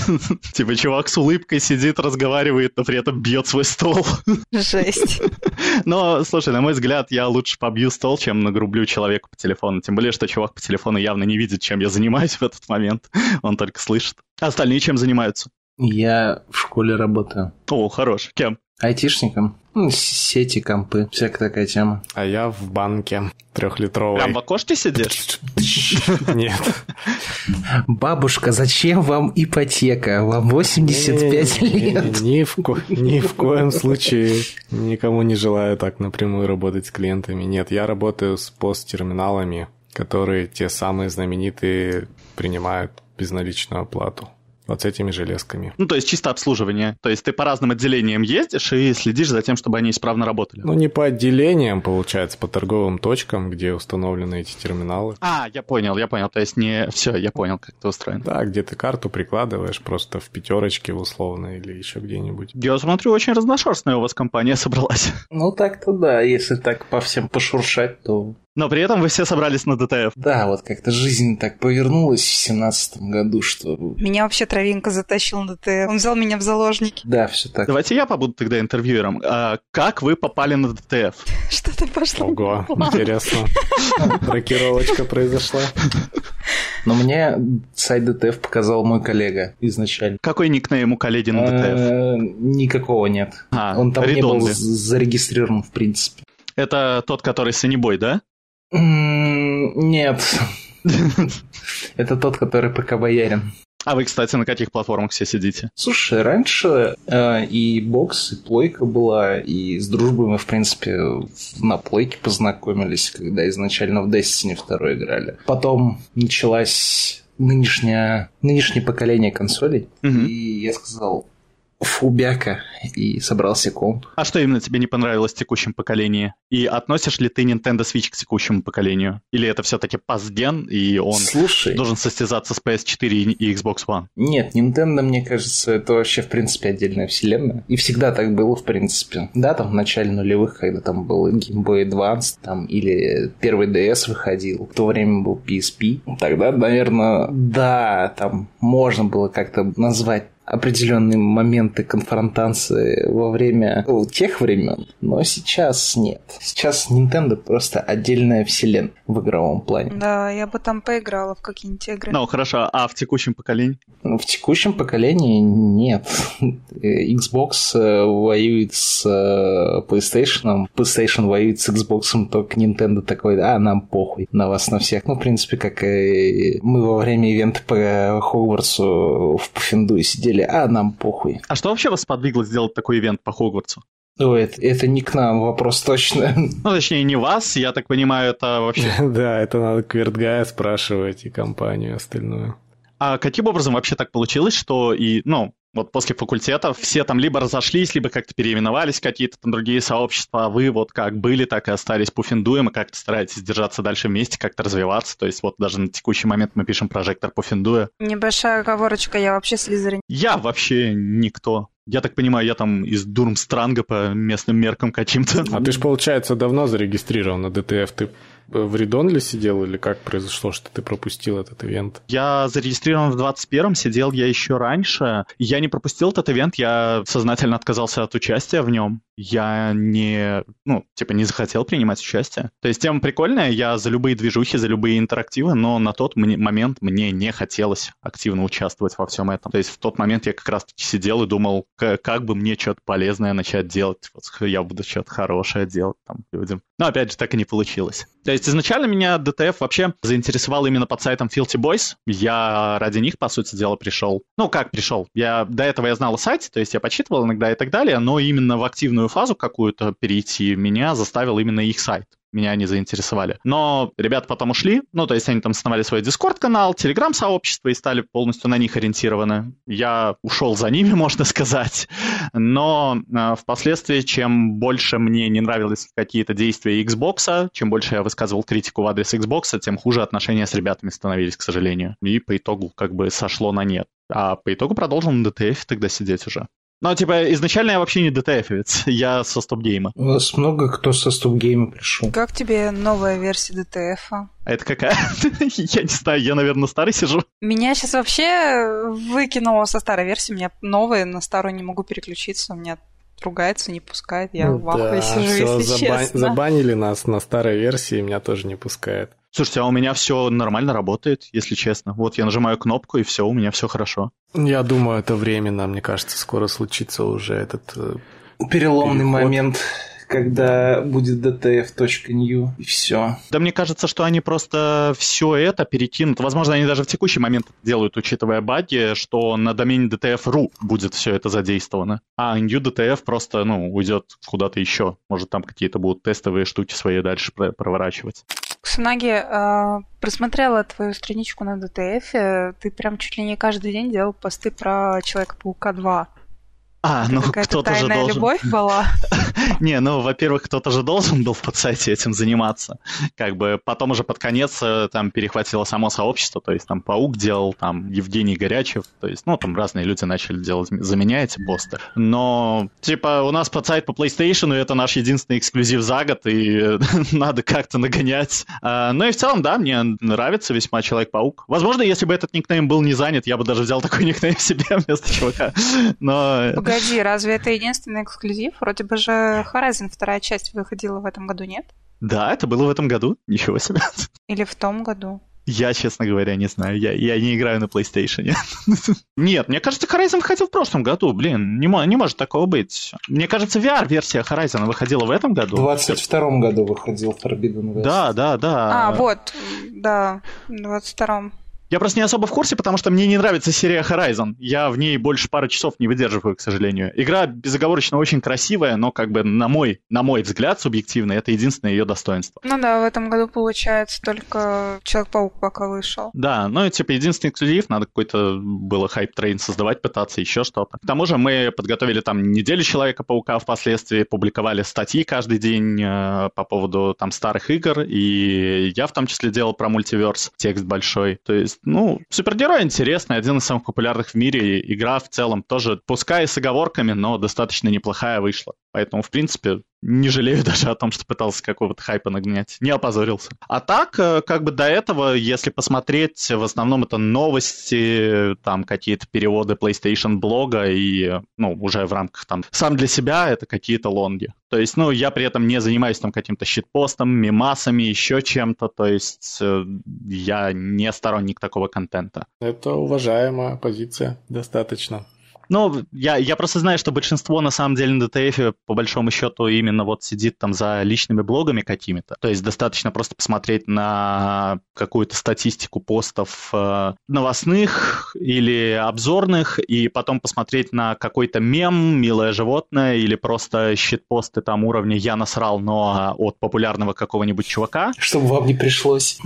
Speaker 1: *laughs* Типа чувак с улыбкой сидит, разговаривает, но при этом бьет свой стол.
Speaker 4: Жесть.
Speaker 1: Но, слушай, на мой взгляд, я лучше побью стол, чем нагрублю человека по телефону. Тем более, что чувак по телефону явно не видит, чем я занимаюсь *laughs* в этот момент. Он только слышит. А остальные чем занимаются?
Speaker 2: Я в школе работаю.
Speaker 1: О, хорош. Кем?
Speaker 2: Айтишником. Ну, сети, компы, всякая такая тема.
Speaker 3: А я в банке трехлитровой.
Speaker 1: Прям в окошке сидишь? *laughs*
Speaker 3: Нет.
Speaker 2: Бабушка, зачем вам ипотека? Вам 85 лет.
Speaker 3: Ни в, ко... ни в коем случае никому не желаю так напрямую работать с клиентами. Нет, я работаю с посттерминалами, которые те самые знаменитые принимают безналичную оплату вот с этими железками.
Speaker 1: Ну, то есть чисто обслуживание. То есть ты по разным отделениям ездишь и следишь за тем, чтобы они исправно работали.
Speaker 3: Ну, не по отделениям, получается, по торговым точкам, где установлены эти терминалы.
Speaker 1: А, я понял, я понял. То есть не... Все, я понял, как это устроено.
Speaker 3: Да, где ты карту прикладываешь просто в пятерочке условно или еще где-нибудь.
Speaker 1: Я смотрю, очень разношерстная у вас компания собралась.
Speaker 2: Ну, так-то да. Если так по всем пошуршать, то
Speaker 1: Но при этом вы все собрались на ДТФ.
Speaker 2: Да, вот как-то жизнь так повернулась в семнадцатом году, что...
Speaker 4: Меня вообще Травинка затащил на ДТФ. Он взял меня в заложники.
Speaker 2: Да, все так.
Speaker 1: Давайте я побуду тогда интервьюером. А, как вы попали на ДТФ? *laughs*
Speaker 4: Что ты пошло?
Speaker 3: Ого, интересно. *laughs* Рокировочка произошла.
Speaker 2: Но мне сайт ДТФ показал мой коллега изначально.
Speaker 1: Какой никнейм у коллеги на ДТФ?
Speaker 2: Э, Никакого нет.
Speaker 1: А,
Speaker 2: Он там не был зарегистрирован, в принципе.
Speaker 1: Это тот, который Сонибой, да?
Speaker 2: Нет. *laughs* Это тот, который ПК Боярин.
Speaker 1: А вы, кстати, на каких платформах все сидите?
Speaker 2: Слушай, раньше э, и бокс, и плойка была, и с дружбой мы, в принципе, на плойке познакомились, когда изначально в Destiny 2 играли. Потом началась нынешняя, нынешнее поколение консолей,
Speaker 1: Мгм.
Speaker 2: и я сказал, фу, бяка, и собрался комп.
Speaker 1: А что именно тебе не понравилось в текущем поколении? И относишь ли ты Nintendo Switch к текущему поколению? Или это все-таки пасген, и он
Speaker 2: Слушай,
Speaker 1: должен состязаться с PS4 и и Xbox One?
Speaker 2: Нет, Nintendo, мне кажется, это вообще, в принципе, отдельная вселенная. И всегда так было, в принципе. Да, там в начале нулевых, когда там был Game Boy Advance, там, или первый DS выходил, в то время был PSP. Тогда, наверное, да, там можно было как-то назвать определенные моменты конфронтации во время ну, тех времен, но сейчас нет. Сейчас Nintendo просто отдельная вселенная в игровом плане.
Speaker 4: Да, я бы там поиграла в какие-нибудь игры.
Speaker 1: Ну, хорошо, а в текущем поколении?
Speaker 2: Ну, В текущем поколении нет. Э, Xbox э, воюет с э, PlayStation, PlayStation воюет с Xbox, только Nintendo такой, а, нам похуй на вас, на всех. Ну, в принципе, как и мы во время ивента по Хогвартсу в Пуффендуе сидели, а, нам похуй.
Speaker 1: А что вообще вас подвигло сделать такой ивент по Хогвартсу?
Speaker 2: Ой, это, это не к нам вопрос точно.
Speaker 1: Ну, точнее, не вас, я так понимаю, это вообще... *laughs*
Speaker 3: Да, это надо Квертгая спрашивать и компанию остальную.
Speaker 1: А каким образом вообще так получилось, что и, ну, вот после факультета все там либо разошлись, либо как-то переименовались в какие-то там другие сообщества, а вы вот как были, так и остались пуффиндуем, и как-то стараетесь держаться дальше вместе, как-то развиваться. То есть вот даже на текущий момент мы пишем прожектор пуффиндуя.
Speaker 4: Небольшая оговорочка, я вообще слизерин.
Speaker 1: Я вообще никто. Я так понимаю, я там из Дурмстранга по местным меркам каким-то.
Speaker 3: А ты ж, получается, давно зарегистрирован на ДТФ. Ты в Редонле сидел или как произошло, что ты пропустил этот ивент?
Speaker 1: Я зарегистрирован в 21-м, сидел я еще раньше. Я не пропустил этот ивент, я сознательно отказался от участия в нем. Я не, ну, типа, не захотел принимать участие. То есть тема прикольная, я за любые движухи, за любые интерактивы, но на тот момент мне не хотелось активно участвовать во всем этом. То есть в тот момент я как раз-таки сидел и думал, как бы мне что-то полезное начать делать. Вот я буду что-то хорошее делать там людям. Но опять же, так и не получилось. То есть изначально меня DTF вообще заинтересовал именно под сайтом Filthy Boys. Я ради них, по сути дела, пришел. Ну, как пришел? Я до этого я знал о сайте, то есть я почитывал иногда и так далее, но именно в активную фазу какую-то перейти меня заставил именно их сайт меня они заинтересовали. Но ребята потом ушли, ну, то есть они там основали свой Дискорд-канал, Телеграм-сообщество и стали полностью на них ориентированы. Я ушел за ними, *laughs* можно сказать, но э, впоследствии, чем больше мне не нравились какие-то действия Xbox, чем больше я высказывал критику в адрес Xbox, тем хуже отношения с ребятами становились, к сожалению. И по итогу как бы сошло на нет. А по итогу продолжил на DTF тогда сидеть уже. Ну, типа, изначально я вообще не DTF-овец, *laughs* я со стоп-гейма.
Speaker 2: У нас много кто со стоп-гейма пришел.
Speaker 4: Как тебе новая версия DTF?
Speaker 1: А это какая? *laughs* я не знаю, я, наверное, старый сижу.
Speaker 4: Меня сейчас вообще выкинуло со старой версии, у меня новая, на старую не могу переключиться, у меня ругается, не пускает, я
Speaker 3: Ну
Speaker 4: в ахуе
Speaker 3: да,
Speaker 4: сижу,
Speaker 3: всё,
Speaker 4: если
Speaker 3: заба-
Speaker 4: честно.
Speaker 3: Забанили нас на старой версии, меня тоже не пускает.
Speaker 1: Слушайте, а у меня все нормально работает, если честно. Вот я нажимаю кнопку, и все, у меня все хорошо.
Speaker 3: Я думаю, это временно. Мне кажется, скоро случится уже этот... э,
Speaker 2: Переломный
Speaker 3: Переход.
Speaker 2: момент, когда будет dtf.new и все.
Speaker 1: Да мне кажется, что они просто все это перекинут. Возможно, они даже в текущий момент делают, учитывая баги, что на домене DTF.ru будет все это задействовано. А New DTF просто, ну, уйдет куда-то еще. Может, там какие-то будут тестовые штуки свои дальше про- проворачивать.
Speaker 4: Ксунаги, э, просмотрела твою страничку на DTF, ты прям чуть ли не каждый день делал посты про Человека-паука 2.
Speaker 1: А, ну кто-то же должен...
Speaker 4: любовь была. *laughs*
Speaker 1: Не, ну, во-первых, кто-то же должен был в подсайте этим заниматься. Как бы потом уже под конец э, там перехватило само сообщество, то есть там Паук делал, там Евгений Горячев, то есть, ну, там разные люди начали делать за меня эти посты. Но, типа, у нас подсайт по PlayStation, и это наш единственный эксклюзив за год, и *laughs* надо как-то нагонять. А, ну и в целом, да, мне нравится весьма Человек-паук. Возможно, если бы этот никнейм был не занят, я бы даже взял такой *laughs* никнейм себе вместо чувака. Но...
Speaker 4: Погоди, разве это единственный эксклюзив? Вроде бы же Horizon вторая часть выходила в этом году, нет?
Speaker 1: Да, это было в этом году. Ничего себе.
Speaker 4: Или в том году?
Speaker 1: Я, честно говоря, не знаю. Я, я не играю на PlayStation. *laughs* Нет, мне кажется, Horizon выходил в прошлом году. Блин, не, не может такого быть. Мне кажется, VR-версия Horizon выходила в этом году.
Speaker 2: В 22 году выходил Forbidden
Speaker 1: West. Да, да, да.
Speaker 4: А, вот, да, в 22-м.
Speaker 1: Я просто не особо в курсе, потому что мне не нравится серия Horizon. Я в ней больше пары часов не выдерживаю, к сожалению. Игра безоговорочно очень красивая, но как бы на мой, на мой взгляд субъективно, это единственное ее достоинство.
Speaker 4: Ну да, в этом году получается только Человек-паук пока вышел.
Speaker 1: Да, ну и типа единственный эксклюзив, надо какой-то было хайп-трейн создавать, пытаться еще что-то. К тому же мы подготовили там неделю Человека-паука впоследствии, публиковали статьи каждый день э, по поводу там старых игр, и я в том числе делал про мультиверс, текст большой. То есть ну, супергерой интересный, один из самых популярных в мире. Игра в целом тоже, пускай с оговорками, но достаточно неплохая вышла. Поэтому, в принципе, не жалею *laughs* даже о том, что пытался какого-то хайпа нагнать. Не опозорился. А так, э, как бы до этого, если посмотреть, в основном это новости, там какие-то переводы PlayStation блога и, ну, уже в рамках там сам для себя это какие-то лонги. То есть, ну, я при этом не занимаюсь там каким-то щитпостом, мемасами, еще чем-то. То есть, э, я не сторонник такого контента.
Speaker 3: Это уважаемая позиция, достаточно.
Speaker 1: Ну, я, я просто знаю, что большинство, на самом деле, на ДТФ, по большому счету, именно вот сидит там за личными блогами какими-то. То есть достаточно просто посмотреть на какую-то статистику постов э, новостных или обзорных, и потом посмотреть на какой-то мем, милое животное, или просто shit-посты там уровня «я насрал, но от популярного какого-нибудь чувака».
Speaker 2: Чтобы вам не пришлось.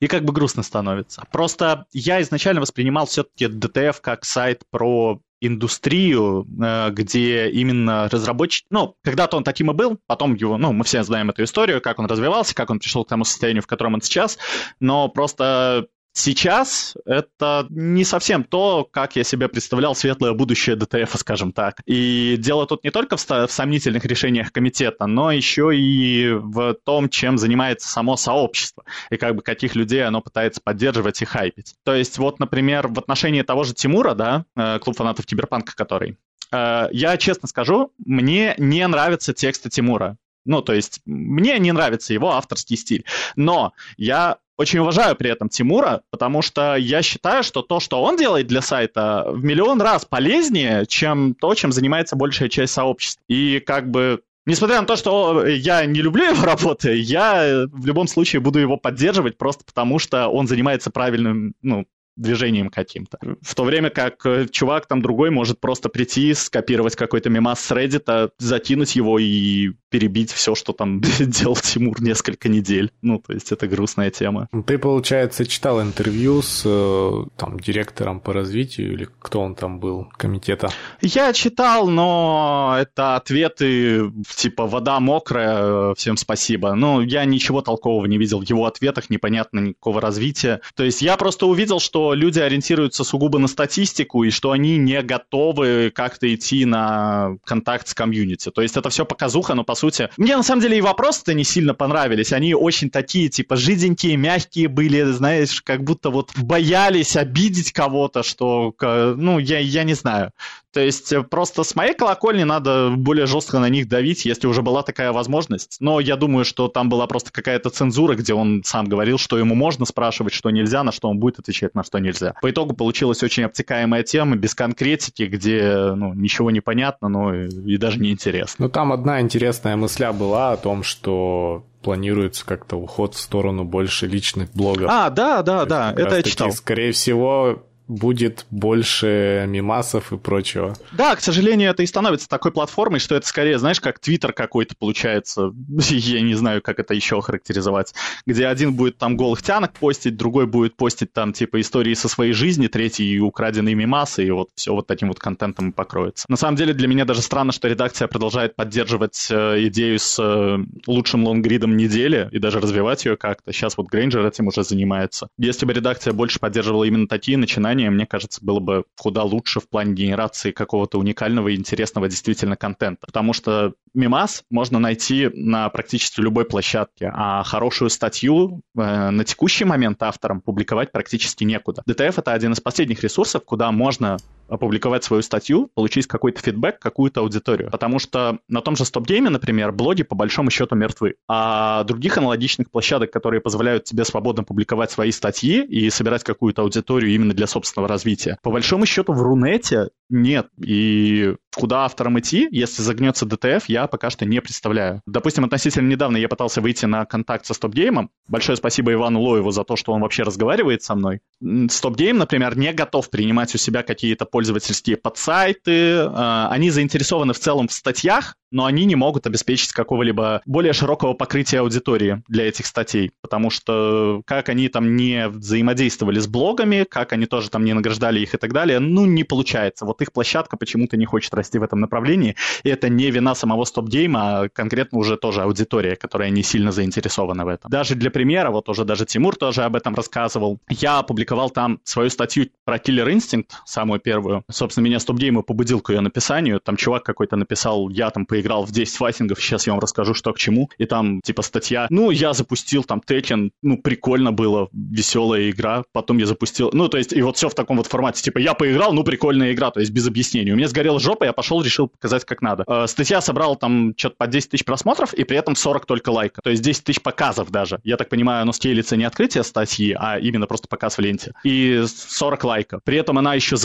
Speaker 1: И как бы грустно становится. Просто я изначально воспринимал все-таки DTF как сайт про индустрию, э, где именно разработчик, ну, когда-то он таким и был, потом его, ну, мы все знаем эту историю, как он развивался, как он пришел к тому состоянию, в котором он сейчас, но просто Сейчас это не совсем то, как я себе представлял светлое будущее DTF, скажем так. И дело тут не только в, сомнительных решениях комитета, но еще и в том, чем занимается само сообщество, и как бы каких людей оно пытается поддерживать и хайпить. То есть вот, например, в отношении того же Тимура, да, э, клуб фанатов Киберпанка, который, э, я честно скажу, мне не нравятся тексты Тимура. Ну, то есть, мне не нравится его авторский стиль. Но я очень уважаю при этом Тимура, потому что я считаю, что то, что он делает для сайта, в миллион раз полезнее, чем то, чем занимается большая часть сообщества. И как бы Несмотря на то, что я не люблю его *laughs* работы, я в любом случае буду его поддерживать просто потому, что он занимается правильным, ну, движением каким-то. В то время как э, чувак там другой может просто прийти, скопировать какой-то мемас с Reddit, закинуть его и перебить все, что там *laughs* делал Тимур несколько недель. Ну, то есть это грустная тема.
Speaker 3: Ты, получается, читал интервью с э, там, директором по развитию или кто он там был, комитета?
Speaker 1: Я читал, но это ответы типа «вода мокрая, всем спасибо». Ну, я ничего толкового не видел в его ответах, непонятно никакого развития. То есть я просто увидел, что люди ориентируются сугубо на статистику и что они не готовы как-то идти на контакт с комьюнити. То есть это все показуха, но по сути... Мне на самом деле и вопросы-то не сильно понравились. Они очень такие, типа, жиденькие, мягкие были, знаешь, как будто вот боялись обидеть кого-то, что, ну, я, я не знаю. То есть э, просто с моей колокольни надо более жестко на них давить, если уже была такая возможность. Но я думаю, что там была просто какая-то цензура, где он сам говорил, что ему можно спрашивать, что нельзя, на что он будет отвечать, на что нельзя. По итогу получилась очень обтекаемая тема, без конкретики, где ну, ничего не понятно, но и, и даже не интересно.
Speaker 3: Ну там одна интересная мысля была о том, что планируется как-то уход в сторону больше личных блогов.
Speaker 1: А, да, да, да, это я читал.
Speaker 3: Скорее всего, будет больше мимасов и прочего.
Speaker 1: Да, к сожалению, это и становится такой платформой, что это скорее, знаешь, как Твиттер какой-то получается. *laughs* Я не знаю, как это еще характеризовать. Где один будет там голых тянок постить, другой будет постить там типа истории со своей жизни, третий украденные мимасы, и вот все вот таким вот контентом и покроется. На самом деле для меня даже странно, что редакция продолжает поддерживать э, идею с э, лучшим лонгридом недели и даже развивать ее как-то. Сейчас вот Грейнджер этим уже занимается. Если бы редакция больше поддерживала именно такие начинания, мне кажется, было бы куда лучше в плане генерации какого-то уникального и интересного действительно контента. Потому что мимас можно найти на практически любой площадке, а хорошую статью э, на текущий момент авторам публиковать практически некуда. DTF — это один из последних ресурсов, куда можно опубликовать свою статью, получить какой-то фидбэк, какую-то аудиторию. Потому что на том же StopGame, например, блоги по большому счету мертвы. А других аналогичных площадок, которые позволяют тебе свободно публиковать свои статьи и собирать какую-то аудиторию именно для собственного развития, по большому счету в Рунете нет. И куда авторам идти, если загнется DTF, я пока что не представляю. Допустим, относительно недавно я пытался выйти на контакт со StopGame. Большое спасибо Ивану Лоеву за то, что он вообще разговаривает со мной. StopGame, например, не готов принимать у себя какие-то пользовательские подсайты. А, они заинтересованы в целом в статьях, но они не могут обеспечить какого-либо более широкого покрытия аудитории для этих статей, потому что как они там не взаимодействовали с блогами, как они тоже там не награждали их и так далее, ну, не получается. Вот их площадка почему-то не хочет расти в этом направлении, и это не вина самого StopGame'а, а конкретно уже тоже аудитория, которая не сильно заинтересована в этом. Даже для примера, вот уже даже Тимур тоже об этом рассказывал, я опубликовал там свою статью про Killer Instinct, самую первую. Собственно, меня StopGame побудил к ее написанию. Там чувак какой-то написал, я там по поиграл в 10 файтингов, сейчас я вам расскажу, что к чему. И там, типа, статья, ну, я запустил там Tekken, ну, прикольно было, веселая игра. Потом я запустил, ну, то есть, и вот все в таком вот формате, типа, я поиграл, ну, прикольная игра, то есть, без объяснений. У меня сгорела жопа, я пошел, решил показать, как надо. Э, статья собрала там что-то по 10 тысяч просмотров, и при этом 40 только лайка. То есть, 10 тысяч показов даже. Я так понимаю, оно скейлится не открытие статьи, а именно просто показ в ленте. И 40 лайка. При этом она еще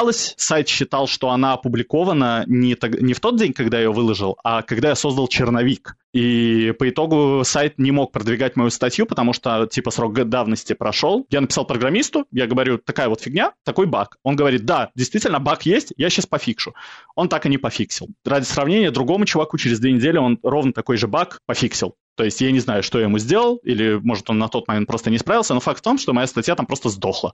Speaker 1: забаговалась. Сайт считал, что она опубликована не, не в тот день, когда я ее выложил, а когда я создал черновик. И по итогу сайт не мог продвигать мою статью, потому что, типа, срок давности прошел. Я написал программисту, я говорю, такая вот фигня, такой баг. Он говорит, да, действительно, баг есть, я сейчас пофикшу. Он так и не пофиксил. Ради сравнения, другому чуваку через две недели он ровно такой же баг пофиксил. То есть я не знаю, что я ему сделал, или, может, он на тот момент просто не справился, но факт в том, что моя статья там просто сдохла.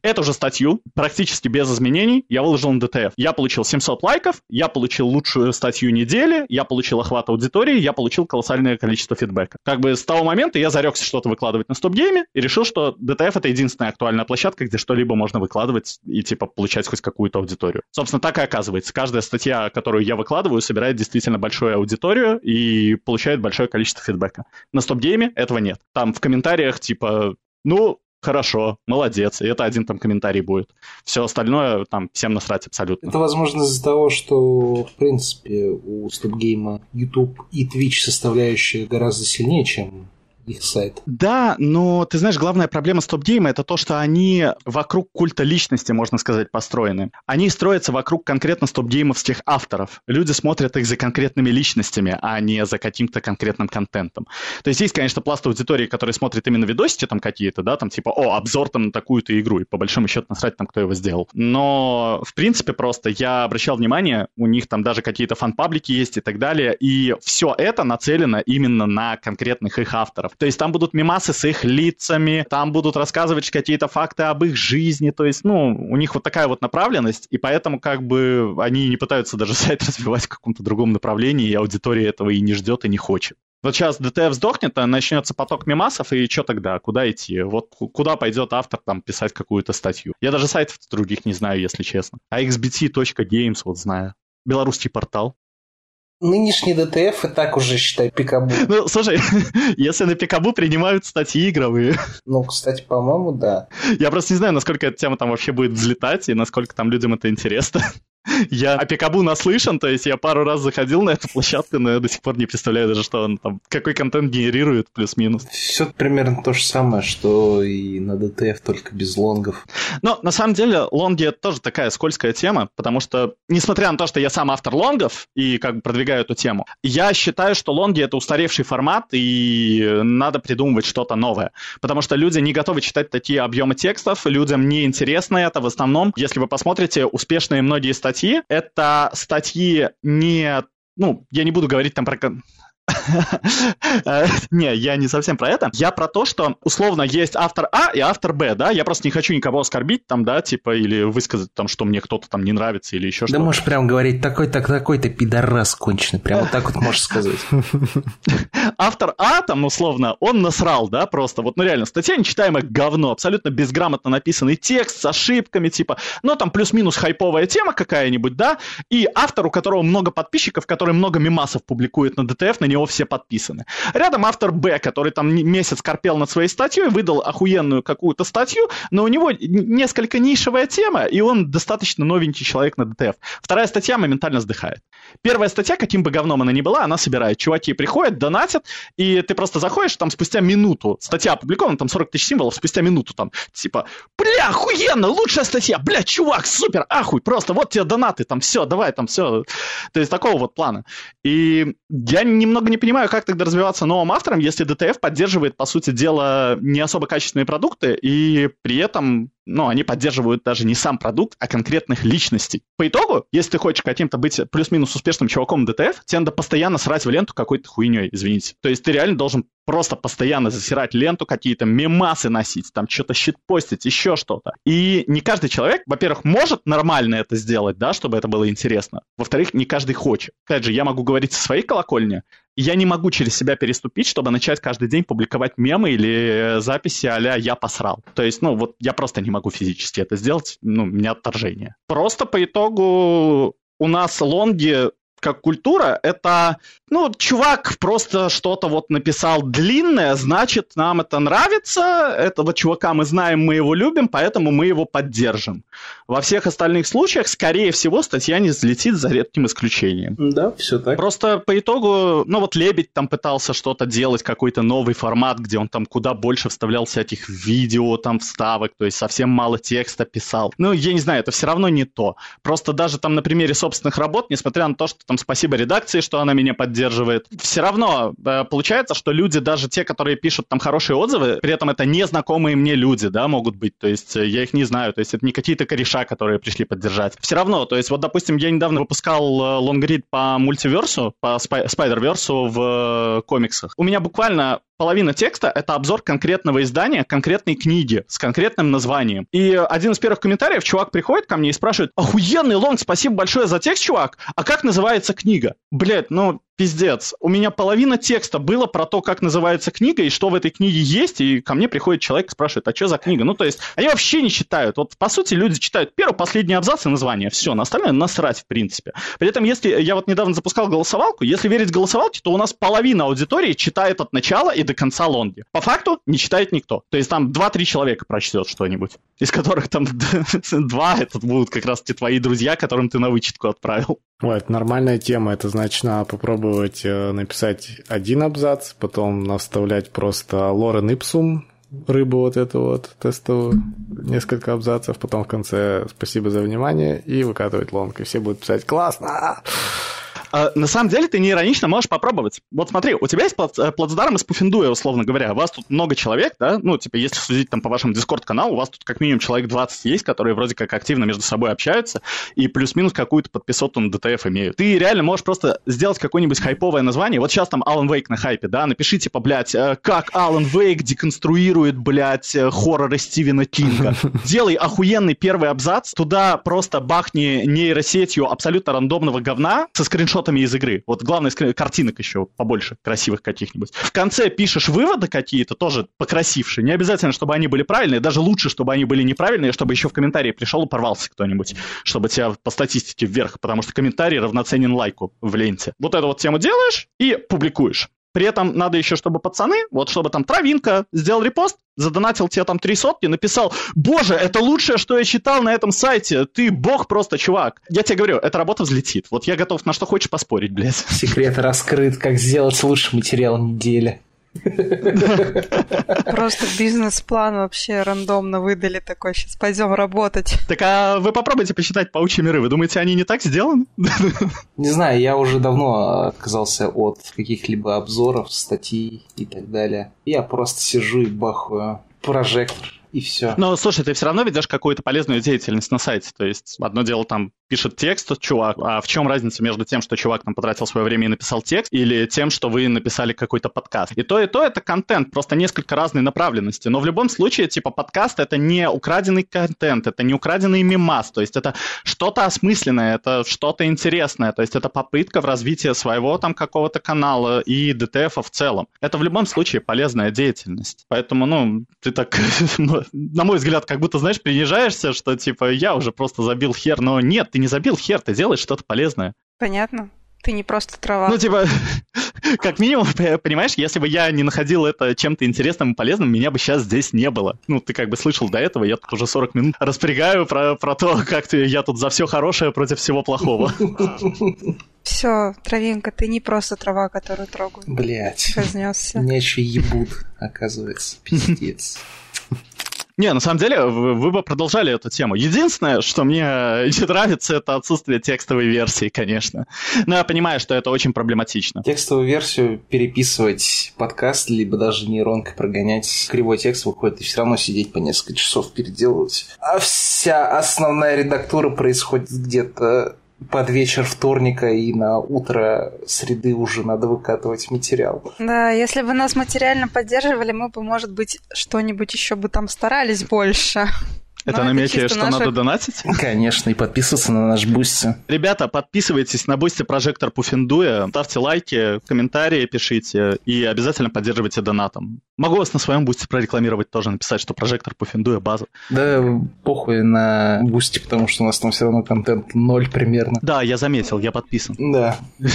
Speaker 1: Эту же статью, практически без изменений, я выложил на DTF. Я получил 700 лайков, я получил лучшую статью недели, я получил охват аудитории, я получил колоссальное количество фидбэка. Как бы с того момента я зарекся что-то выкладывать на стоп-гейме и решил, что DTF это единственная актуальная площадка, где что-либо можно выкладывать и, типа, получать хоть какую-то аудиторию. Собственно, так и оказывается. Каждая статья, которую я выкладываю, собирает действительно большую аудиторию и получает большое количество фидбэка фидбэка. На стоп-гейме этого нет. Там в комментариях типа, ну, хорошо, молодец, и это один там комментарий будет. Все остальное там всем насрать абсолютно.
Speaker 2: Это, возможно, из-за того, что, в принципе, у стоп-гейма YouTube и Twitch составляющая гораздо сильнее, чем их сайт.
Speaker 1: Да, но ты знаешь, главная проблема стоп-гейма это то, что они вокруг культа личности, можно сказать, построены. Они строятся вокруг конкретно стоп-геймовских авторов. Люди смотрят их за конкретными личностями, а не за каким-то конкретным контентом. То есть есть, конечно, пласт аудитории, которые смотрят именно видосики там какие-то, да, там типа, о, обзор там на такую-то игру, и по большому счету насрать там, кто его сделал. Но, в принципе, просто я обращал внимание, у них там даже какие-то фан-паблики есть и так далее, и все это нацелено именно на конкретных их авторов. То есть там будут мемасы с их лицами, там будут рассказывать какие-то факты об их жизни. То есть, ну, у них вот такая вот направленность, и поэтому как бы они не пытаются даже *laughs* сайт развивать в каком-то другом направлении, и аудитория этого и не ждет, и не хочет. Вот сейчас DTF сдохнет, а начнется поток мемасов, и что тогда? Куда идти? Вот куда пойдет автор там писать какую-то статью? Я даже сайтов других не знаю, если честно. А xbt.games вот знаю. Белорусский портал.
Speaker 2: Нынешний DTF и так уже, считай, пикабу.
Speaker 1: Ну, слушай, *laughs* если на пикабу принимают статьи игровые.
Speaker 2: Ну, кстати, по-моему, да.
Speaker 1: Я просто не знаю, насколько эта тема там вообще будет взлетать и насколько там людям это интересно. Я о Пикабу наслышан, то есть я пару раз заходил на эту площадку, но я до сих пор не представляю даже, что он там, какой контент генерирует, плюс-минус.
Speaker 2: Все примерно то же самое, что и на DTF, только без лонгов.
Speaker 1: Но на самом деле лонги это тоже такая скользкая тема, потому что, несмотря на то, что я сам автор лонгов и как бы продвигаю эту тему, я считаю, что лонги это устаревший формат, и надо придумывать что-то новое. Потому что люди не готовы читать такие объемы текстов, людям не интересно это в основном. Если вы посмотрите успешные многие статьи, это статьи не ну, я не буду говорить там про *laughs* Не, я не совсем про это. Я про то, что условно есть автор А и автор Б, да, я просто не хочу никого оскорбить там, да, типа, или высказать там, что мне кто-то там не нравится или еще что-то.
Speaker 2: Да можешь прям говорить, такой-то, такой-то пидорас конченый, прям вот так вот можешь сказать. *laughs*
Speaker 1: Автор А там, условно, он насрал, да, просто, вот, ну реально, статья нечитаемое говно, абсолютно безграмотно написанный текст с ошибками, типа, ну там плюс-минус хайповая тема какая-нибудь, да, и автор, у которого много подписчиков, который много мемасов публикует на DTF, на него все подписаны. Рядом автор Б, который там месяц корпел над своей статьей, выдал охуенную какую-то статью, но у него несколько нишевая тема, и он достаточно новенький человек на DTF. Вторая статья моментально сдыхает. Первая статья, каким бы говном она ни была, она собирает. Чуваки приходят, донатят, и ты просто заходишь, там спустя минуту, статья опубликована, там 40 тысяч символов, спустя минуту там, типа, бля, охуенно, лучшая статья, бля, чувак, супер, ахуй, просто вот тебе донаты, там все, давай, там все. То есть такого вот плана. И я немного не понимаю, как тогда развиваться новым автором, если DTF поддерживает, по сути дела, не особо качественные продукты, и при этом но они поддерживают даже не сам продукт, а конкретных личностей. По итогу, если ты хочешь каким-то быть плюс-минус успешным чуваком ДТФ, тебе надо постоянно срать в ленту какой-то хуйней, извините. То есть ты реально должен просто постоянно засирать ленту, какие-то мемасы носить, там что-то щитпостить, еще что-то. И не каждый человек, во-первых, может нормально это сделать, да, чтобы это было интересно. Во-вторых, не каждый хочет. Опять же, я могу говорить со своей колокольни, я не могу через себя переступить, чтобы начать каждый день публиковать мемы или э, записи а «я посрал». То есть, ну, вот я просто не могу физически это сделать, ну, у меня отторжение. Просто по итогу у нас лонги как культура, это, ну, чувак просто что-то вот написал длинное, значит, нам это нравится, этого чувака мы знаем, мы его любим, поэтому мы его поддержим. Во всех остальных случаях, скорее всего, статья не взлетит за редким исключением.
Speaker 2: Да, все так.
Speaker 1: Просто по итогу, ну вот Лебедь там пытался что-то делать, какой-то новый формат, где он там куда больше вставлял всяких видео, там вставок, то есть совсем мало текста писал. Ну, я не знаю, это все равно не то. Просто даже там на примере собственных работ, несмотря на то, что там спасибо редакции, что она меня поддерживает. Все равно э, получается, что люди, даже те, которые пишут там хорошие отзывы, при этом это незнакомые мне люди, да, могут быть. То есть э, я их не знаю, то есть это не какие-то кореша, которые пришли поддержать. Все равно, то есть вот, допустим, я недавно выпускал э, лонгрид по мультиверсу, по спайдер-версу в комиксах. У меня буквально половина текста — это обзор конкретного издания, конкретной книги с конкретным названием. И один из первых комментариев, чувак приходит ко мне и спрашивает, охуенный лонг, спасибо большое за текст, чувак, а как называется книга? Блять, ну, пиздец. У меня половина текста было про то, как называется книга и что в этой книге есть, и ко мне приходит человек и спрашивает, а что за книга? Ну, то есть, они вообще не читают. Вот, по сути, люди читают первый, последний абзац и название. Все, на остальное насрать, в принципе. При этом, если я вот недавно запускал голосовалку, если верить голосовалке, то у нас половина аудитории читает от начала и до конца лонги. По факту не читает никто. То есть там 2-3 человека прочтет что-нибудь, из которых там *laughs* два это будут как раз те твои друзья, которым ты на вычетку отправил.
Speaker 3: Ой, это нормальная тема. Это значит, надо попробовать э, написать один абзац, потом наставлять просто lorem ipsum, рыбу вот эту вот тестовую, несколько абзацев, потом в конце спасибо за внимание и выкатывать лонг. И все будут писать «Классно!»
Speaker 1: А, на самом деле ты не иронично можешь попробовать. Вот смотри, у тебя есть э, плацдарм из Пуффендуя, условно говоря. У вас тут много человек, да? Ну, типа, если судить там по вашему дискорд-каналу, у вас тут как минимум человек 20 есть, которые вроде как активно между собой общаются и плюс-минус какую-то подписоту на DTF имеют. Ты реально можешь просто сделать какое-нибудь хайповое название. Вот сейчас там Alan Wake на хайпе, да? Напиши, типа, блядь, э, как Alan Wake деконструирует, блядь, э, хорроры Стивена Кинга. *laughs* Делай охуенный первый абзац, туда просто бахни нейросетью абсолютно рандомного говна со скриншотом скриншотами из игры. Вот главное, картинок еще побольше, красивых каких-нибудь. В конце пишешь выводы какие-то, тоже покрасившие. Не обязательно, чтобы они были правильные, даже лучше, чтобы они были неправильные, чтобы еще в комментарии пришел и порвался кто-нибудь, чтобы тебя по статистике вверх, потому что комментарий равноценен лайку в ленте. Вот эту вот тему делаешь и публикуешь. При этом надо еще, чтобы пацаны, вот чтобы там Травинка сделал репост, задонатил тебе там три сотки, написал, боже, это лучшее, что я читал на этом сайте, ты бог просто, чувак. Я тебе говорю, эта работа взлетит. Вот я готов на что хочешь поспорить, блядь.
Speaker 2: Секрет раскрыт, как сделать лучший материал недели.
Speaker 4: Просто бизнес-план вообще рандомно выдали такой, сейчас пойдем работать.
Speaker 1: Так а вы попробуйте посчитать паучьи миры, вы думаете, они не так сделаны?
Speaker 2: Не знаю, я уже давно отказался от каких-либо обзоров, статей и так далее. Я просто сижу и бахаю прожектор и все.
Speaker 1: Но слушай, ты все равно ведешь какую-то полезную деятельность на сайте. То есть одно дело там пишет текст чувак, а в чем разница между тем, что чувак там потратил свое время и написал текст, или тем, что вы написали какой-то подкаст? И то, и то это контент, просто несколько разной направленности. Но в любом случае, типа, подкаст это не украденный контент, это не украденный мимас, то есть это что-то осмысленное, это что-то интересное, то есть это попытка в развитии своего там какого-то канала и ДТФ в целом. Это в любом случае полезная деятельность. Поэтому, ну, ты так, *laughs* на мой взгляд, как будто, знаешь, принижаешься, что типа я уже просто забил хер, но нет, ты не забил хер, ты делаешь что-то полезное.
Speaker 4: Понятно. Ты не просто трава.
Speaker 1: Ну, типа, *laughs* как минимум, понимаешь, если бы я не находил это чем-то интересным и полезным, меня бы сейчас здесь не было. Ну, ты как бы слышал до этого, я тут уже 40 минут *laughs* распрягаю про, про то, *laughs* как ты, я тут за все хорошее против всего плохого.
Speaker 4: Все, травинка, ты не просто трава, которую трогают.
Speaker 2: Блять.
Speaker 4: Разнесся.
Speaker 2: Меня еще ебут, оказывается. Пиздец.
Speaker 1: Не, на самом деле, вы, вы бы продолжали эту тему. Единственное, что мне не нравится, это отсутствие текстовой версии, конечно. Но я понимаю, что это очень проблематично.
Speaker 2: Текстовую версию переписывать подкаст, либо даже нейронкой прогонять кривой текст выходит, и все равно сидеть по несколько часов переделывать. А вся основная редактура происходит где-то под вечер вторника и на утро среды уже надо выкатывать материал.
Speaker 4: Да, если бы нас материально поддерживали, мы бы, может быть, что-нибудь еще бы там старались больше.
Speaker 1: Это намеки, что
Speaker 4: наша-
Speaker 1: надо донатить?
Speaker 2: Конечно, и подписываться на наш Boosty.
Speaker 1: Ребята, подписывайтесь на Boosty Прожектор Пуффендуя, ставьте лайки, комментарии пишите и обязательно поддерживайте донатом. Могу вас на своем Boosty прорекламировать тоже, написать, что Прожектор Пуффендуя база.
Speaker 2: Да похуй на Boosty, потому что у нас там все равно контент ноль примерно.
Speaker 1: Да, я заметил, я подписан.
Speaker 2: Да. *laughs*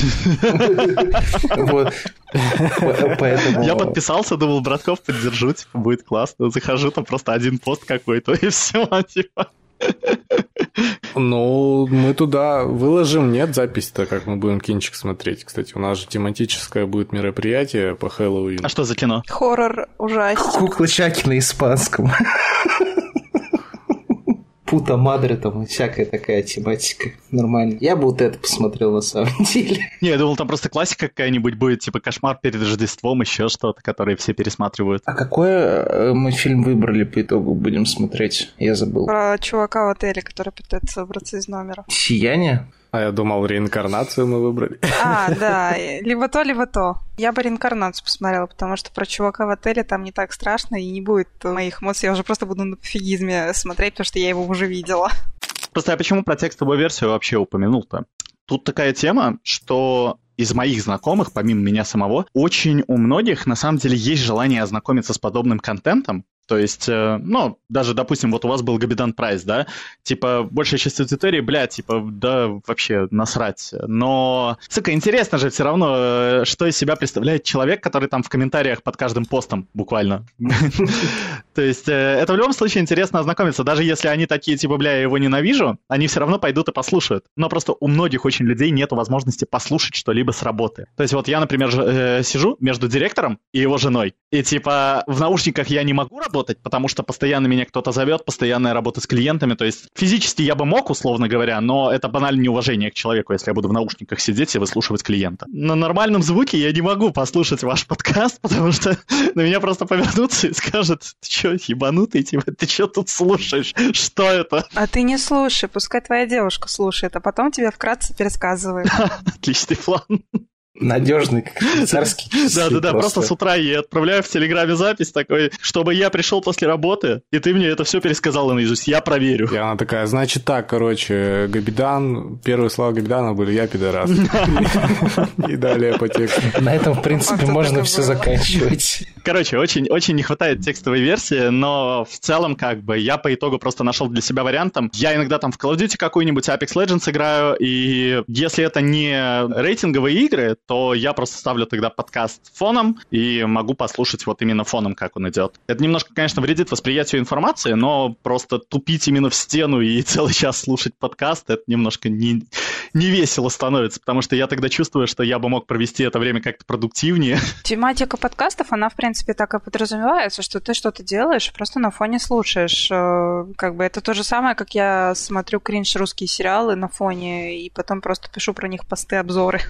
Speaker 2: Вот. *laughs* Поэтому...
Speaker 1: Я подписался, думал, братков поддержу, типа, будет классно. Захожу, там просто один пост какой-то, *laughs* и все, типа.
Speaker 3: Ну, мы туда выложим, нет запись-то, как мы будем кинчик смотреть. Кстати, у нас же тематическое будет мероприятие по Хэллоуину.
Speaker 1: А что за кино?
Speaker 4: Хоррор ужастик.
Speaker 2: Куклы Чаки на испанском. *laughs* Пута Мадре там и всякая такая тематика. Нормально. Я бы вот это посмотрел на самом *laughs* деле.
Speaker 1: Не, я думал, там просто классика какая-нибудь будет, типа «Кошмар перед Рождеством», еще что-то, которые все пересматривают.
Speaker 2: А какой э, мы фильм выбрали по итогу будем смотреть? Я забыл.
Speaker 4: Про чувака в отеле, который пытается выбраться из номера.
Speaker 2: Сияние?
Speaker 3: А я думал, реинкарнацию мы выбрали.
Speaker 4: А, *laughs* да, либо то, либо то. Я бы реинкарнацию посмотрела, потому что про чувака в отеле там не так страшно и не будет моих эмоций. Я уже просто буду на пофигизме смотреть, потому что я его уже видела.
Speaker 1: Просто я почему про текстовую версию вообще упомянул-то? Тут такая тема, что из моих знакомых, помимо меня самого, очень у многих на самом деле есть желание ознакомиться с подобным контентом. То есть, э, ну, даже, допустим, вот у вас был Габидан Прайс, да, типа, большая часть аудитории, бля, типа, да, вообще насрать. Но, сука, интересно же все равно, э, что из себя представляет человек, который там в комментариях под каждым постом буквально. *laughs* То есть, э, это в любом случае интересно ознакомиться. Даже если они такие, типа, бля, я его ненавижу, они все равно пойдут и послушают. Но просто у многих очень людей нет возможности послушать что-либо с работы. То есть, вот я, например, сижу между директором и его женой, и, типа, в наушниках я не могу работать, потому что постоянно меня кто-то зовет, постоянная работа с клиентами. То есть, физически я бы мог, условно говоря, но это банальное неуважение к человеку, если я буду в наушниках сидеть и выслушивать клиента. На нормальном звуке я не могу послушать ваш подкаст, *laughs* потому что на меня просто повернутся и скажут, ты что, ебанутый, типа, ты что тут слушаешь? Что это?
Speaker 4: А ты не слушай, пускай твоя девушка слушает, а потом тебе вкратце пересказывает. *laughs*
Speaker 1: Отличный план.
Speaker 2: Надежный, как швейцарский часы *laughs*
Speaker 1: Да-да-да, просто с утра я отправляю в Телеграме запись такой, чтобы я пришел после работы, и ты мне это все пересказала наизусть. Я проверю.
Speaker 3: И она такая, значит так, короче, Габидан, первые слова Габидана были «я пидорас». *laughs* И далее по тексту.
Speaker 2: На этом, в принципе, можно все заканчивать.
Speaker 1: Короче, очень, очень не хватает текстовой версии, но в целом, как бы, я по итогу просто нашел для себя вариантом. Я иногда там в Call of Duty какой-нибудь Apex Legends играю, и если это не рейтинговые игры, то я просто ставлю тогда подкаст фоном и могу послушать вот именно фоном, как он идет. Это немножко, конечно, вредит восприятию информации, но просто тупить именно в стену и *laughs* целый час слушать подкаст, это немножко не, не весело становится, потому что я тогда чувствую, что я бы мог провести это время как-то продуктивнее. *laughs*
Speaker 4: Тематика подкастов, она, в принципе, так и подразумевается, что ты что-то делаешь, просто на фоне слушаешь. Э, как бы это то же самое, как я смотрю кринж русские сериалы на фоне и потом просто пишу про них посты, обзоры.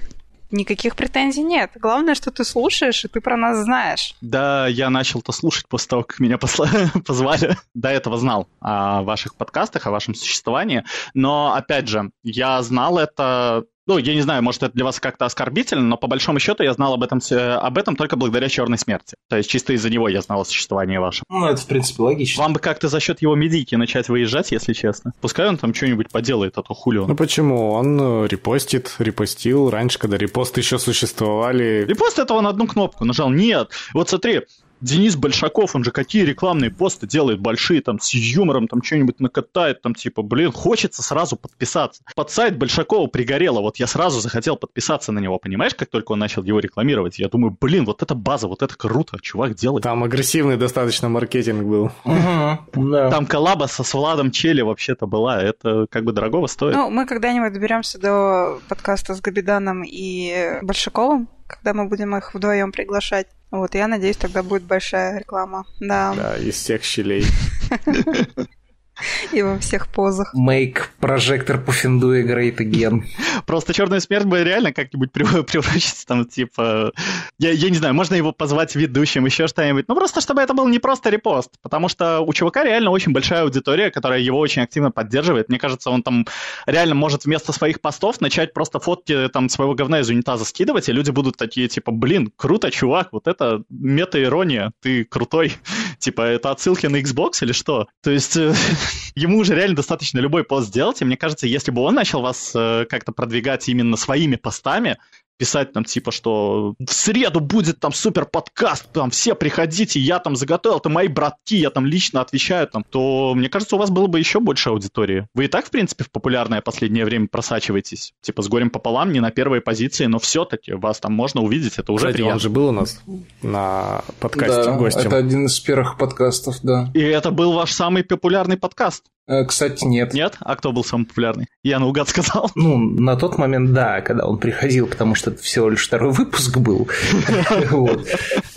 Speaker 4: Никаких претензий нет. Главное, что ты слушаешь, и ты про нас знаешь.
Speaker 1: Да, я начал-то слушать после того, как меня посла... *laughs* позвали. До этого знал о ваших подкастах, о вашем существовании. Но, опять же, я знал это ну, я не знаю, может, это для вас как-то оскорбительно, но по большому счету я знал об этом, об этом только благодаря Черной смерти. То есть чисто из-за него я знал о существовании вашем.
Speaker 2: Ну, это, в принципе, логично.
Speaker 1: Вам бы как-то за счет его медики начать выезжать, если честно. Пускай он там что-нибудь поделает, а то хули он.
Speaker 3: Ну почему? Он э, репостит, репостил раньше, когда репосты еще существовали.
Speaker 1: Репост это он одну кнопку нажал. Нет. Вот смотри, Денис Большаков, он же какие рекламные посты делает большие, там, с юмором, там, что-нибудь накатает, там, типа, блин, хочется сразу подписаться. Под сайт Большакова пригорело, вот я сразу захотел подписаться на него, понимаешь, как только он начал его рекламировать. Я думаю, блин, вот это база, вот это круто, чувак делает.
Speaker 3: Там агрессивный достаточно маркетинг был.
Speaker 1: Там коллаба со Владом Чели вообще-то была, это как бы дорогого стоит.
Speaker 4: Ну, мы когда-нибудь доберемся до подкаста с Габиданом и Большаковым, когда мы будем их вдвоем приглашать. Вот, я надеюсь, тогда будет большая реклама. Да.
Speaker 3: Да, из всех щелей. *laughs*
Speaker 4: И во всех позах.
Speaker 2: Make прожектор Пуффендуя great again.
Speaker 1: Просто черная смерть бы реально как-нибудь *laughs* превращаться там, типа... Я, я не знаю, можно его позвать ведущим, еще что-нибудь. Ну, просто чтобы это был не просто репост. Потому что у чувака реально очень большая аудитория, которая его очень активно поддерживает. Мне кажется, он там реально может вместо своих постов начать просто фотки там своего говна из унитаза скидывать, и люди будут такие, типа, блин, круто, чувак, вот это мета-ирония, ты крутой. *laughs* типа, это отсылки на Xbox или что? То есть э, *laughs* *laughs* ему уже реально достаточно любой пост сделать, и мне кажется, если бы он начал вас э, как-то продвигать именно своими постами, писать там типа, что в среду будет там супер подкаст, там все приходите, я там заготовил, это мои братки, я там лично отвечаю там, то мне кажется, у вас было бы еще больше аудитории. Вы и так, в принципе, в популярное последнее время просачиваетесь, типа с горем пополам, не на первой позиции, но все-таки вас там можно увидеть, это уже
Speaker 3: Кстати,
Speaker 1: приятно.
Speaker 3: он же был у нас на подкасте
Speaker 2: да,
Speaker 3: гостем.
Speaker 2: это один из первых подкастов, да.
Speaker 1: И это был ваш самый популярный подкаст.
Speaker 2: Э, Кстати, нет.
Speaker 1: Нет? А кто был самый популярный? Я наугад сказал.
Speaker 2: Ну, на тот момент, да, когда он приходил, потому что это всего лишь второй выпуск был. *laughs*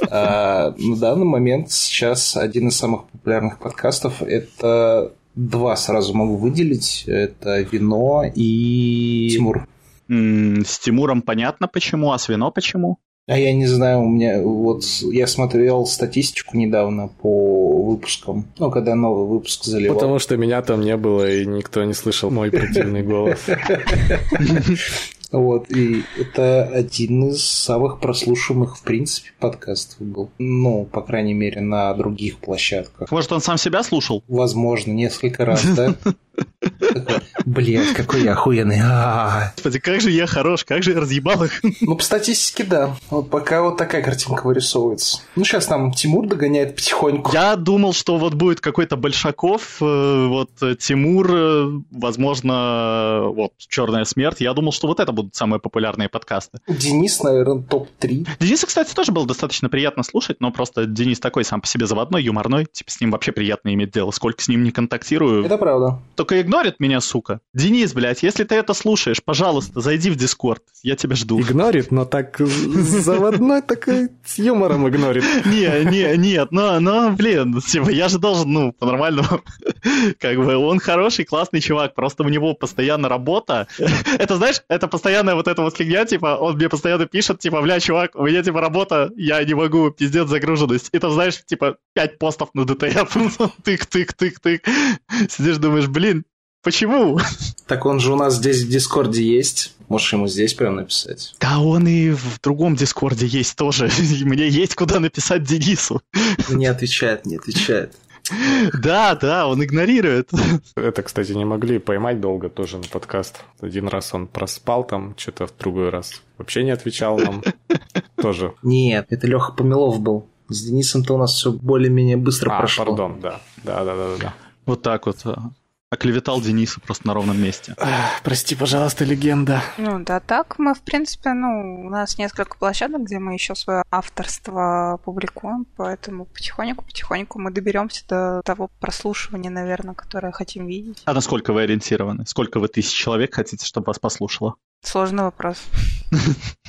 Speaker 2: А на данный момент сейчас один из самых популярных подкастов – это два сразу могу выделить. Это «Вино» и «Тимур».
Speaker 1: С Тимуром понятно почему, а с Вино почему?
Speaker 2: А я не знаю, у меня вот я смотрел статистику недавно по выпускам, ну, когда новый выпуск заливал.
Speaker 3: Потому что меня там не было, и никто не слышал мой противный голос.
Speaker 2: Вот, и это один из самых прослушиваемых, в принципе, подкастов был. Ну, по крайней мере, на других площадках.
Speaker 1: Может, он сам себя слушал?
Speaker 2: Возможно, несколько раз, да? *laughs* Блять, какой я охуенный. А-а-а.
Speaker 1: Господи, как же я хорош, как же я разъебал их.
Speaker 2: Ну, по статистике, да. Вот пока вот такая картинка вырисовывается. Ну, сейчас там Тимур догоняет потихоньку.
Speaker 1: Я думал, что вот будет какой-то Большаков, э, вот э, Тимур, э, возможно, вот Черная смерть. Я думал, что вот это будут самые популярные подкасты.
Speaker 2: Денис, наверное, топ-3.
Speaker 1: Дениса, кстати, тоже было достаточно приятно слушать, но просто Денис такой сам по себе заводной, юморной. Типа с ним вообще приятно иметь дело. Сколько с ним не контактирую.
Speaker 2: Это правда.
Speaker 1: Только игнорит меня, сука. Денис, блядь, если ты это слушаешь, пожалуйста, зайди в Discord. Я тебя жду.
Speaker 3: Игнорит, но так заводной такой с юмором игнорит. *laughs*
Speaker 1: Не, не, нет, но, но, блин, типа, я же должен, ну, по-нормальному, *laughs* как бы, он хороший, классный чувак, просто у него постоянно работа. *laughs* Это, знаешь, это постоянная вот эта вот фигня, типа, он мне постоянно пишет, типа, бля, чувак, у меня, типа, работа, я не могу, пиздец, загруженность. И там, знаешь, типа, пять постов на DTF, тык-тык-тык-тык. Сидишь, думаешь, блин, Почему?
Speaker 2: Так он же у нас здесь в Дискорде есть. Можешь ему здесь прям написать.
Speaker 1: Да он и в другом Дискорде есть тоже. *laughs* И Мне есть куда написать Денису.
Speaker 2: Не отвечает, не отвечает.
Speaker 1: Да, да, он игнорирует.
Speaker 3: Это, кстати, не могли поймать долго тоже на подкаст. Один раз он проспал там, что-то в другой раз вообще не отвечал нам. *laughs* Тоже.
Speaker 2: Нет, это Леха Помилов был. С Денисом-то у нас все более-менее быстро
Speaker 3: А,
Speaker 2: прошло.
Speaker 3: пардон, да. Да, да, да, да.
Speaker 1: Вот так вот. Оклеветал Дениса просто на ровном месте.
Speaker 3: Ах, прости, пожалуйста, легенда.
Speaker 4: Ну да, так мы, в принципе, ну, у нас несколько площадок, где мы еще свое авторство публикуем, поэтому потихоньку-потихоньку мы доберемся до того прослушивания, наверное, которое хотим видеть.
Speaker 1: А насколько вы ориентированы? Сколько вы тысяч человек хотите, чтобы вас послушало?
Speaker 4: Сложный вопрос.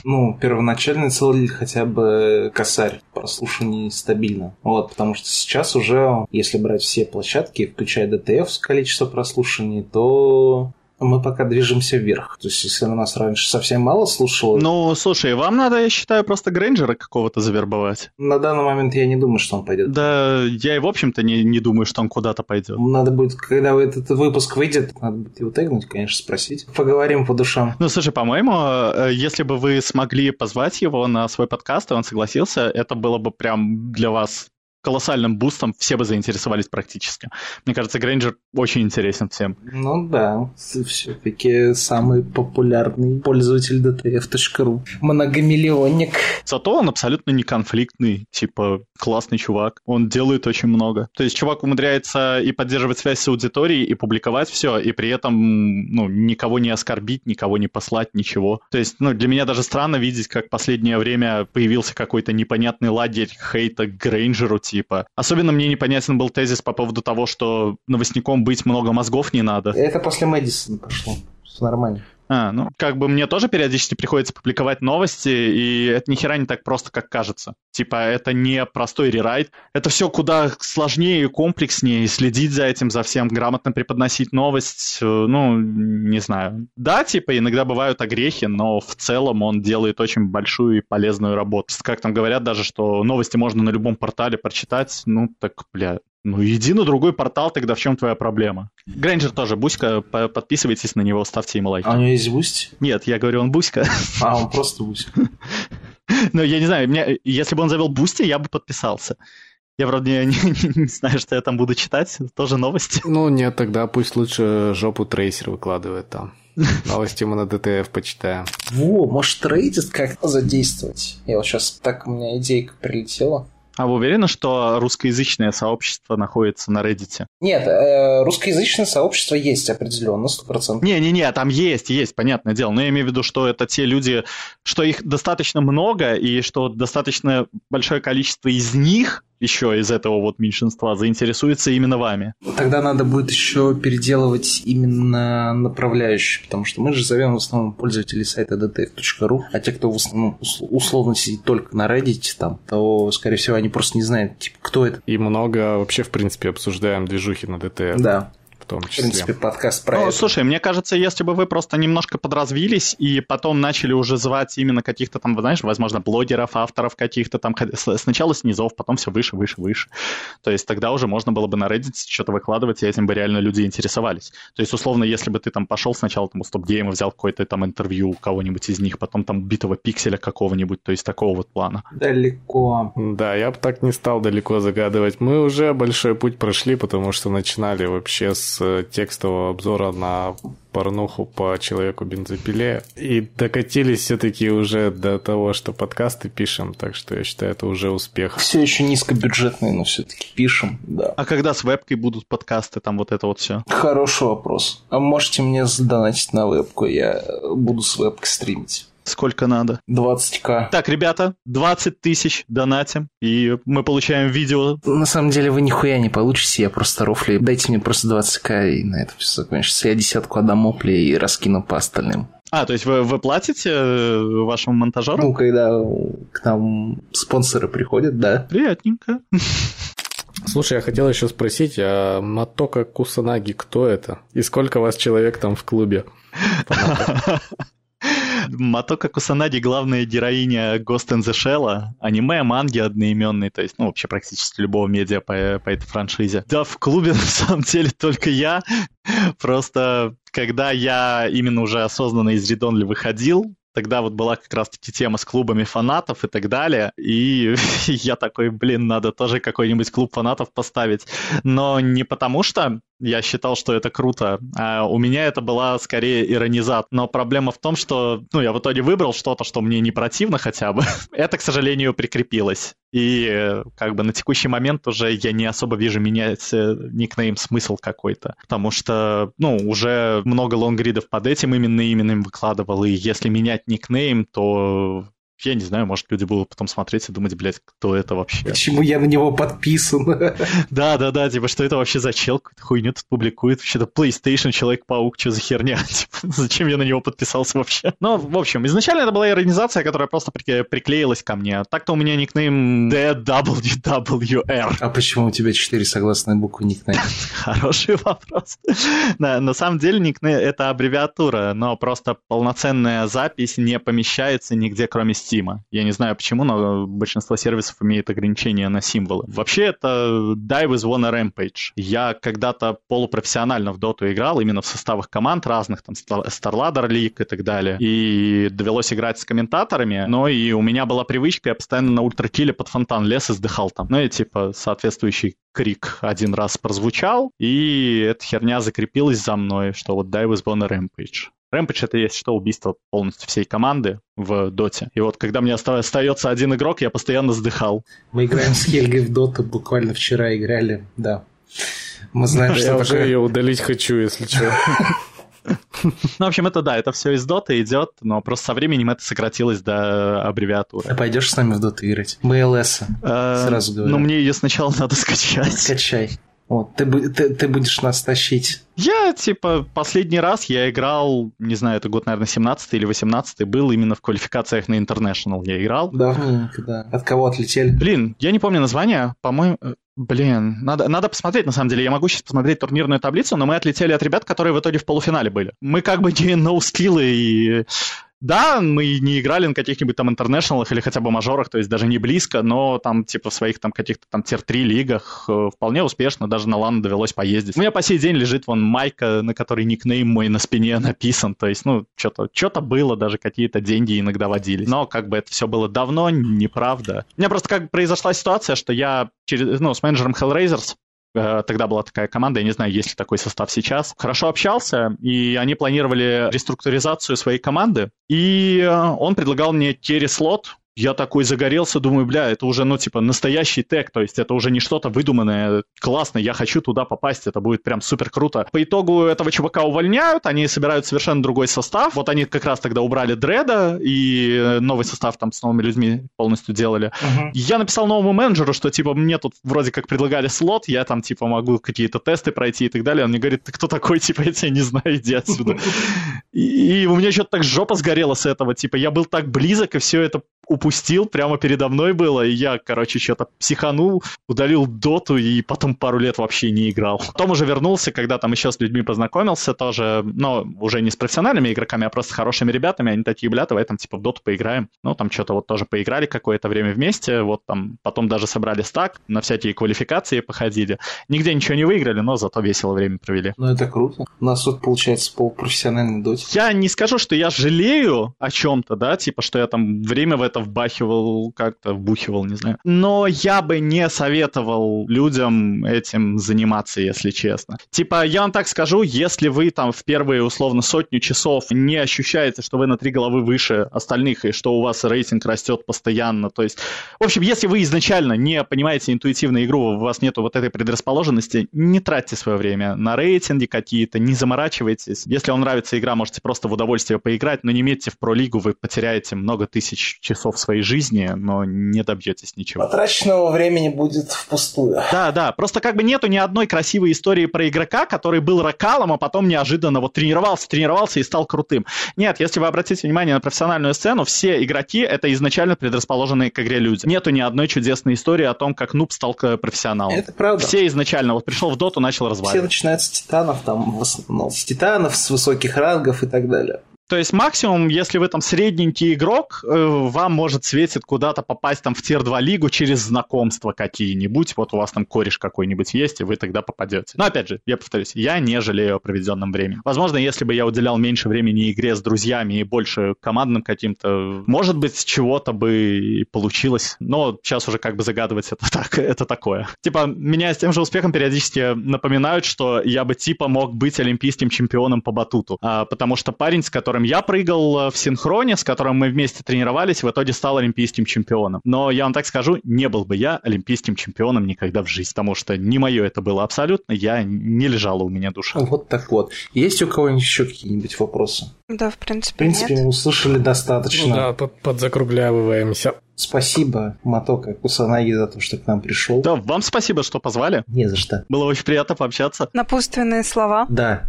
Speaker 2: Ну, первоначальный цель хотя бы косарь прослушаний стабильно. Вот, потому что сейчас уже, если брать все площадки, включая DTF с количество прослушаний, то мы пока движемся вверх. То есть, если у нас раньше совсем мало слушало...
Speaker 1: Ну, слушай, вам надо, я считаю, просто Грейнджера какого-то завербовать.
Speaker 2: На данный момент я не думаю, что он пойдет.
Speaker 1: Да, я и, в общем-то, не, не думаю, что он куда-то пойдет.
Speaker 2: Надо будет, когда этот выпуск выйдет, надо будет его тегнуть, конечно, спросить. Поговорим по душам.
Speaker 1: Ну, слушай, по-моему, э, если бы вы смогли позвать его на свой подкаст, и он согласился, это было бы прям для вас колоссальным бустом, все бы заинтересовались практически. Мне кажется, Грейнджер очень интересен всем.
Speaker 2: Ну да, все-таки самый популярный пользователь dtf.ru. Многомиллионник.
Speaker 1: Зато он абсолютно не конфликтный, типа классный чувак. Он делает очень много. То есть чувак умудряется и поддерживать связь с аудиторией, и публиковать все, и при этом ну, никого не оскорбить, никого не послать, ничего. То есть ну, для меня даже странно видеть, как последнее время появился какой-то непонятный ладерь хейта к Грейнджеру, типа. Особенно мне непонятен был тезис по поводу того, что новостником быть много мозгов не надо.
Speaker 2: Это после Мэдисона пошло. Все нормально.
Speaker 1: А, ну, как бы мне тоже периодически приходится публиковать новости, и это ни хера не так просто, как кажется. Типа, это не простой рерайт. Это все куда сложнее и комплекснее, и следить за этим, за всем, грамотно преподносить новость, э, ну, не знаю. Да, типа, иногда бывают огрехи, но в целом он делает очень большую и полезную работу. Как там говорят даже, что новости можно на любом портале прочитать, ну, так, бля, ну, иди на другой портал, тогда в чем твоя проблема? Грейнджер тоже, Буська, подписывайтесь на него, ставьте ему лайки.
Speaker 2: А у него есть Бусти?
Speaker 1: Нет, я говорю, он Буська.
Speaker 2: А, он просто Буська. *laughs*
Speaker 1: Ну, я не знаю, меня, если бы он завел Бусти, я бы подписался. Я вроде не, *laughs* не, не знаю, что я там буду читать, тоже новости.
Speaker 3: Ну нет, тогда пусть лучше жопу трейсер выкладывает там. *laughs* Новости мы на ДТФ почитаем.
Speaker 2: Во, может трейдит как-то задействовать? Я вот сейчас так, у меня идейка прилетела.
Speaker 1: А вы уверены, что русскоязычное сообщество находится на Reddit?
Speaker 2: Нет, э, русскоязычное сообщество есть определенно, сто процентов.
Speaker 1: Не-не-не, там есть, есть, понятное дело. Но я имею в виду, что это те люди, что их достаточно много, и что достаточно большое количество из них еще из этого вот меньшинства заинтересуется именно вами.
Speaker 2: Тогда надо будет еще переделывать именно направляющие, потому что мы же зовем в основном пользователей сайта dtf.ru, а те, кто в основном условно сидит только на Reddit, там, то, скорее всего, они просто не знают, типа, кто это.
Speaker 3: И много вообще, в принципе, обсуждаем движухи на DTF.
Speaker 2: Да
Speaker 3: том числе. В
Speaker 2: принципе, подкаст про
Speaker 1: ну,
Speaker 2: это.
Speaker 1: Слушай, мне кажется, если бы вы просто немножко подразвились и потом начали уже звать именно каких-то там, знаешь, возможно, блогеров, авторов каких-то там, сначала снизов, потом все выше, выше, выше. То есть тогда уже можно было бы на Reddit что-то выкладывать, и этим бы реально люди интересовались. То есть, условно, если бы ты там пошел сначала там у Стоп Гейма, взял какое-то там интервью у кого-нибудь из них, потом там битого пикселя какого-нибудь, то есть такого вот плана.
Speaker 2: Далеко.
Speaker 3: Да, я бы так не стал далеко загадывать. Мы уже большой путь прошли, потому что начинали вообще с текстового обзора на порнуху по человеку бензопиле. И докатились все-таки уже до того, что подкасты пишем, так что я считаю, это уже успех.
Speaker 2: Все еще низкобюджетные, но все-таки пишем, да.
Speaker 1: А когда с вебкой будут подкасты, там вот это вот все?
Speaker 2: Хороший вопрос. А можете мне задонатить на вебку, я буду с вебкой стримить.
Speaker 1: Сколько надо?
Speaker 2: 20к.
Speaker 1: Так, ребята, 20 тысяч донатим, и мы получаем видео.
Speaker 2: На самом деле вы нихуя не получите, я просто рофлю. Дайте мне просто 20к, и на этом все закончится. Я десятку отдам опли и раскину по остальным.
Speaker 1: А, то есть вы, вы платите э, вашему монтажеру?
Speaker 2: Ну, когда к нам спонсоры приходят, да.
Speaker 1: Приятненько.
Speaker 3: Слушай, я хотел еще спросить, а Матока Кусанаги кто это? И сколько вас человек там в клубе? *laughs*
Speaker 1: Матока Кусанаги главная героиня Ghost in the Shell, аниме, манги одноименные, то есть, ну, вообще практически любого медиа по, по этой франшизе. Да, в клубе *laughs* на самом деле только я. Просто когда я именно уже осознанно из Редонли выходил, тогда вот была как раз-таки тема с клубами фанатов и так далее, и *laughs* я такой, блин, надо тоже какой-нибудь клуб фанатов поставить. Но не потому что я считал, что это круто. А у меня это была скорее иронизация. Но проблема в том, что ну, я в итоге выбрал что-то, что мне не противно хотя бы. *laughs* это, к сожалению, прикрепилось. И э, как бы на текущий момент уже я не особо вижу менять никнейм смысл какой-то. Потому что, ну, уже много лонгридов под этим именно именем выкладывал, и если менять никнейм, то я не знаю, может, люди будут потом смотреть и думать, блядь, кто это вообще?
Speaker 2: Почему я на него подписан? *laughs*
Speaker 1: Да, да, да, типа, что это вообще за чел, какую-то хуйню тут публикует, вообще-то PlayStation, Человек-паук, что за херня? *laughs* Типа, зачем я на него подписался вообще? Ну, в общем, изначально это была иронизация, которая просто приклеилась ко мне. Так-то у меня никнейм DWWR.
Speaker 2: А почему у тебя четыре согласные буквы никнейм? *laughs*
Speaker 1: Хороший вопрос. на, на самом деле никнейм — это аббревиатура, но просто полноценная запись не помещается нигде, кроме Steam. Я не знаю почему, но большинство сервисов имеет ограничения на символы. Вообще это Die with One Rampage. Я когда-то полупрофессионально в доту играл, именно в составах команд разных, там Starladder League и так далее. И довелось играть с комментаторами, но и у меня была привычка, я постоянно на ультракиле под фонтан лес и сдыхал там. Ну и типа соответствующий крик один раз прозвучал, и эта херня закрепилась за мной, что вот Die with One Rampage. Рэмпидж это есть что убийство полностью всей команды в доте. И вот когда мне остается один игрок, я постоянно сдыхал.
Speaker 2: Мы играем с Хельгой в доту, буквально вчера играли, да. Мы знаем,
Speaker 3: что
Speaker 2: Я
Speaker 3: уже ее удалить хочу, если что.
Speaker 1: Ну, в общем, это да, это все из доты идет, но просто со временем это сократилось до аббревиатуры.
Speaker 2: А пойдешь с нами в доту играть? Мы ЛС,
Speaker 1: э, сразу говорю. Ну, мне ее сначала надо скачать.
Speaker 2: Скачай. Вот, ты, ты, ты будешь нас тащить.
Speaker 1: Я, типа, последний раз я играл, не знаю, это год, наверное, 17 или 18 был именно в квалификациях на International я играл.
Speaker 2: Давненько, да. От кого отлетели?
Speaker 1: Блин, я не помню название, по-моему... Э, блин, надо, надо посмотреть, на самом деле. Я могу сейчас посмотреть турнирную таблицу, но мы отлетели от ребят, которые в итоге в полуфинале были. Мы как бы не *laughs* ноускиллы и да, мы не играли на каких-нибудь там интернешнлах или хотя бы мажорах, то есть даже не близко, но там типа в своих там каких-то там tier-3 лигах э, вполне успешно, даже на LAN довелось поездить. У меня по сей день лежит вон майка, на которой никнейм мой на спине написан, то есть, ну, что-то что было, даже какие-то деньги иногда водились. Но как бы это все было давно, неправда. У меня просто как произошла ситуация, что я через, ну, с менеджером Hellraisers тогда была такая команда, я не знаю, есть ли такой состав сейчас. Хорошо общался, и они планировали реструктуризацию своей команды. И э, он предлагал мне carry-слот, я такой загорелся, думаю, бля, это уже, ну, типа, настоящий тег, то есть это уже не что-то выдуманное, классно, я хочу туда попасть, это будет прям супер круто. По итогу этого чувака увольняют, они собирают совершенно другой состав, вот они как раз тогда убрали Дреда, и новый состав там с новыми людьми полностью делали. Uh-huh. Я написал новому менеджеру, что, типа, мне тут вроде как предлагали слот, я там, типа, могу какие-то тесты пройти и так далее. Он мне говорит, ты кто такой, *laughs* типа, я тебя не знаю, иди отсюда. *laughs* И, и у меня что-то так жопа сгорела с этого, типа, я был так близок, и все это упустил, прямо передо мной было, и я, короче, что-то психанул, удалил доту и потом пару лет вообще не играл. Потом уже вернулся, когда там еще с людьми познакомился тоже, но уже не с профессиональными игроками, а просто с хорошими ребятами, они такие, бля, давай там типа в доту поиграем. Ну, там что-то вот тоже поиграли какое-то время вместе, вот там потом даже собрали стак, на всякие квалификации походили. Нигде ничего не выиграли, но зато весело время провели.
Speaker 2: Ну, это круто. У нас тут получается полупрофессиональный доте.
Speaker 1: Я не скажу, что я жалею о чем-то, да, типа, что я там время в это это вбахивал как-то, вбухивал, не знаю. Но я бы не советовал людям этим заниматься, если честно. Типа, я вам так скажу, если вы там в первые, условно, сотню часов не ощущаете, что вы на три головы выше остальных, и что у вас рейтинг растет постоянно, то есть... В общем, если вы изначально не понимаете интуитивную игру, у вас нету вот этой предрасположенности, не тратьте свое время на рейтинги какие-то, не заморачивайтесь. Если вам нравится игра, можете просто в удовольствие поиграть, но не метьте в пролигу, вы потеряете много тысяч часов часов своей жизни, но не добьетесь ничего.
Speaker 2: Потраченного времени будет впустую.
Speaker 1: Да, да. Просто как бы нету ни одной красивой истории про игрока, который был ракалом, а потом неожиданно вот тренировался, тренировался и стал крутым. Нет, если вы обратите внимание на профессиональную сцену, все игроки — это изначально предрасположенные к игре люди. Нету ни одной чудесной истории о том, как нуб стал профессионалом.
Speaker 2: Это правда.
Speaker 1: Все изначально. Вот пришел в доту, начал разваливать.
Speaker 2: Все начинают с титанов, там, в основном, с титанов, с высоких рангов и так далее.
Speaker 1: То есть максимум, если вы там средненький игрок, э, вам может светит куда-то попасть там в тир-2 лигу через знакомства какие-нибудь. Вот у вас там кореш какой-нибудь есть, и вы тогда попадете. Но опять же, я повторюсь, я не жалею о проведенном времени. Возможно, если бы я уделял меньше времени игре с друзьями и больше командным каким-то, может быть, чего-то бы и получилось. Но сейчас уже как бы загадывать это *laughs* так, это такое. Типа, меня с тем же успехом периодически напоминают, что я бы типа мог быть олимпийским чемпионом по батуту. А, потому что парень, с которым которым я прыгал в синхроне, с которым мы вместе тренировались, в итоге стал олимпийским чемпионом. Но я вам так скажу, не был бы я олимпийским чемпионом никогда в жизни, потому что не мое это было абсолютно, я не лежала у меня душа.
Speaker 2: Вот так вот. Есть у кого-нибудь еще какие-нибудь вопросы?
Speaker 4: Да, в принципе,
Speaker 2: В принципе,
Speaker 4: нет.
Speaker 2: мы услышали достаточно.
Speaker 3: Ну да, под, подзакруглявываемся.
Speaker 2: Спасибо, Матока Кусанаги, за то, что к нам пришел.
Speaker 1: Да, вам спасибо, что позвали.
Speaker 2: Не за что.
Speaker 1: Было очень приятно пообщаться.
Speaker 4: Напутственные слова.
Speaker 2: Да.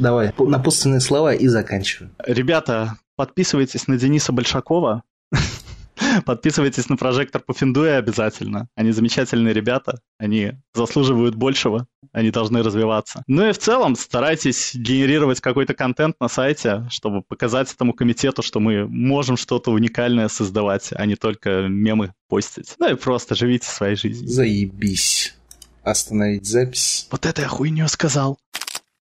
Speaker 2: Давай, напутственные слова и заканчиваем.
Speaker 1: Ребята, подписывайтесь на Дениса Большакова. *laughs* Подписывайтесь на прожектор по Финдуе обязательно. Они замечательные ребята, они заслуживают большего, они должны развиваться. Ну и в целом старайтесь генерировать какой-то контент на сайте, чтобы показать этому комитету, что мы можем что-то уникальное создавать, а не только мемы постить. Ну и просто живите своей жизнью.
Speaker 2: Заебись. Остановить запись.
Speaker 1: Вот это я хуйню сказал.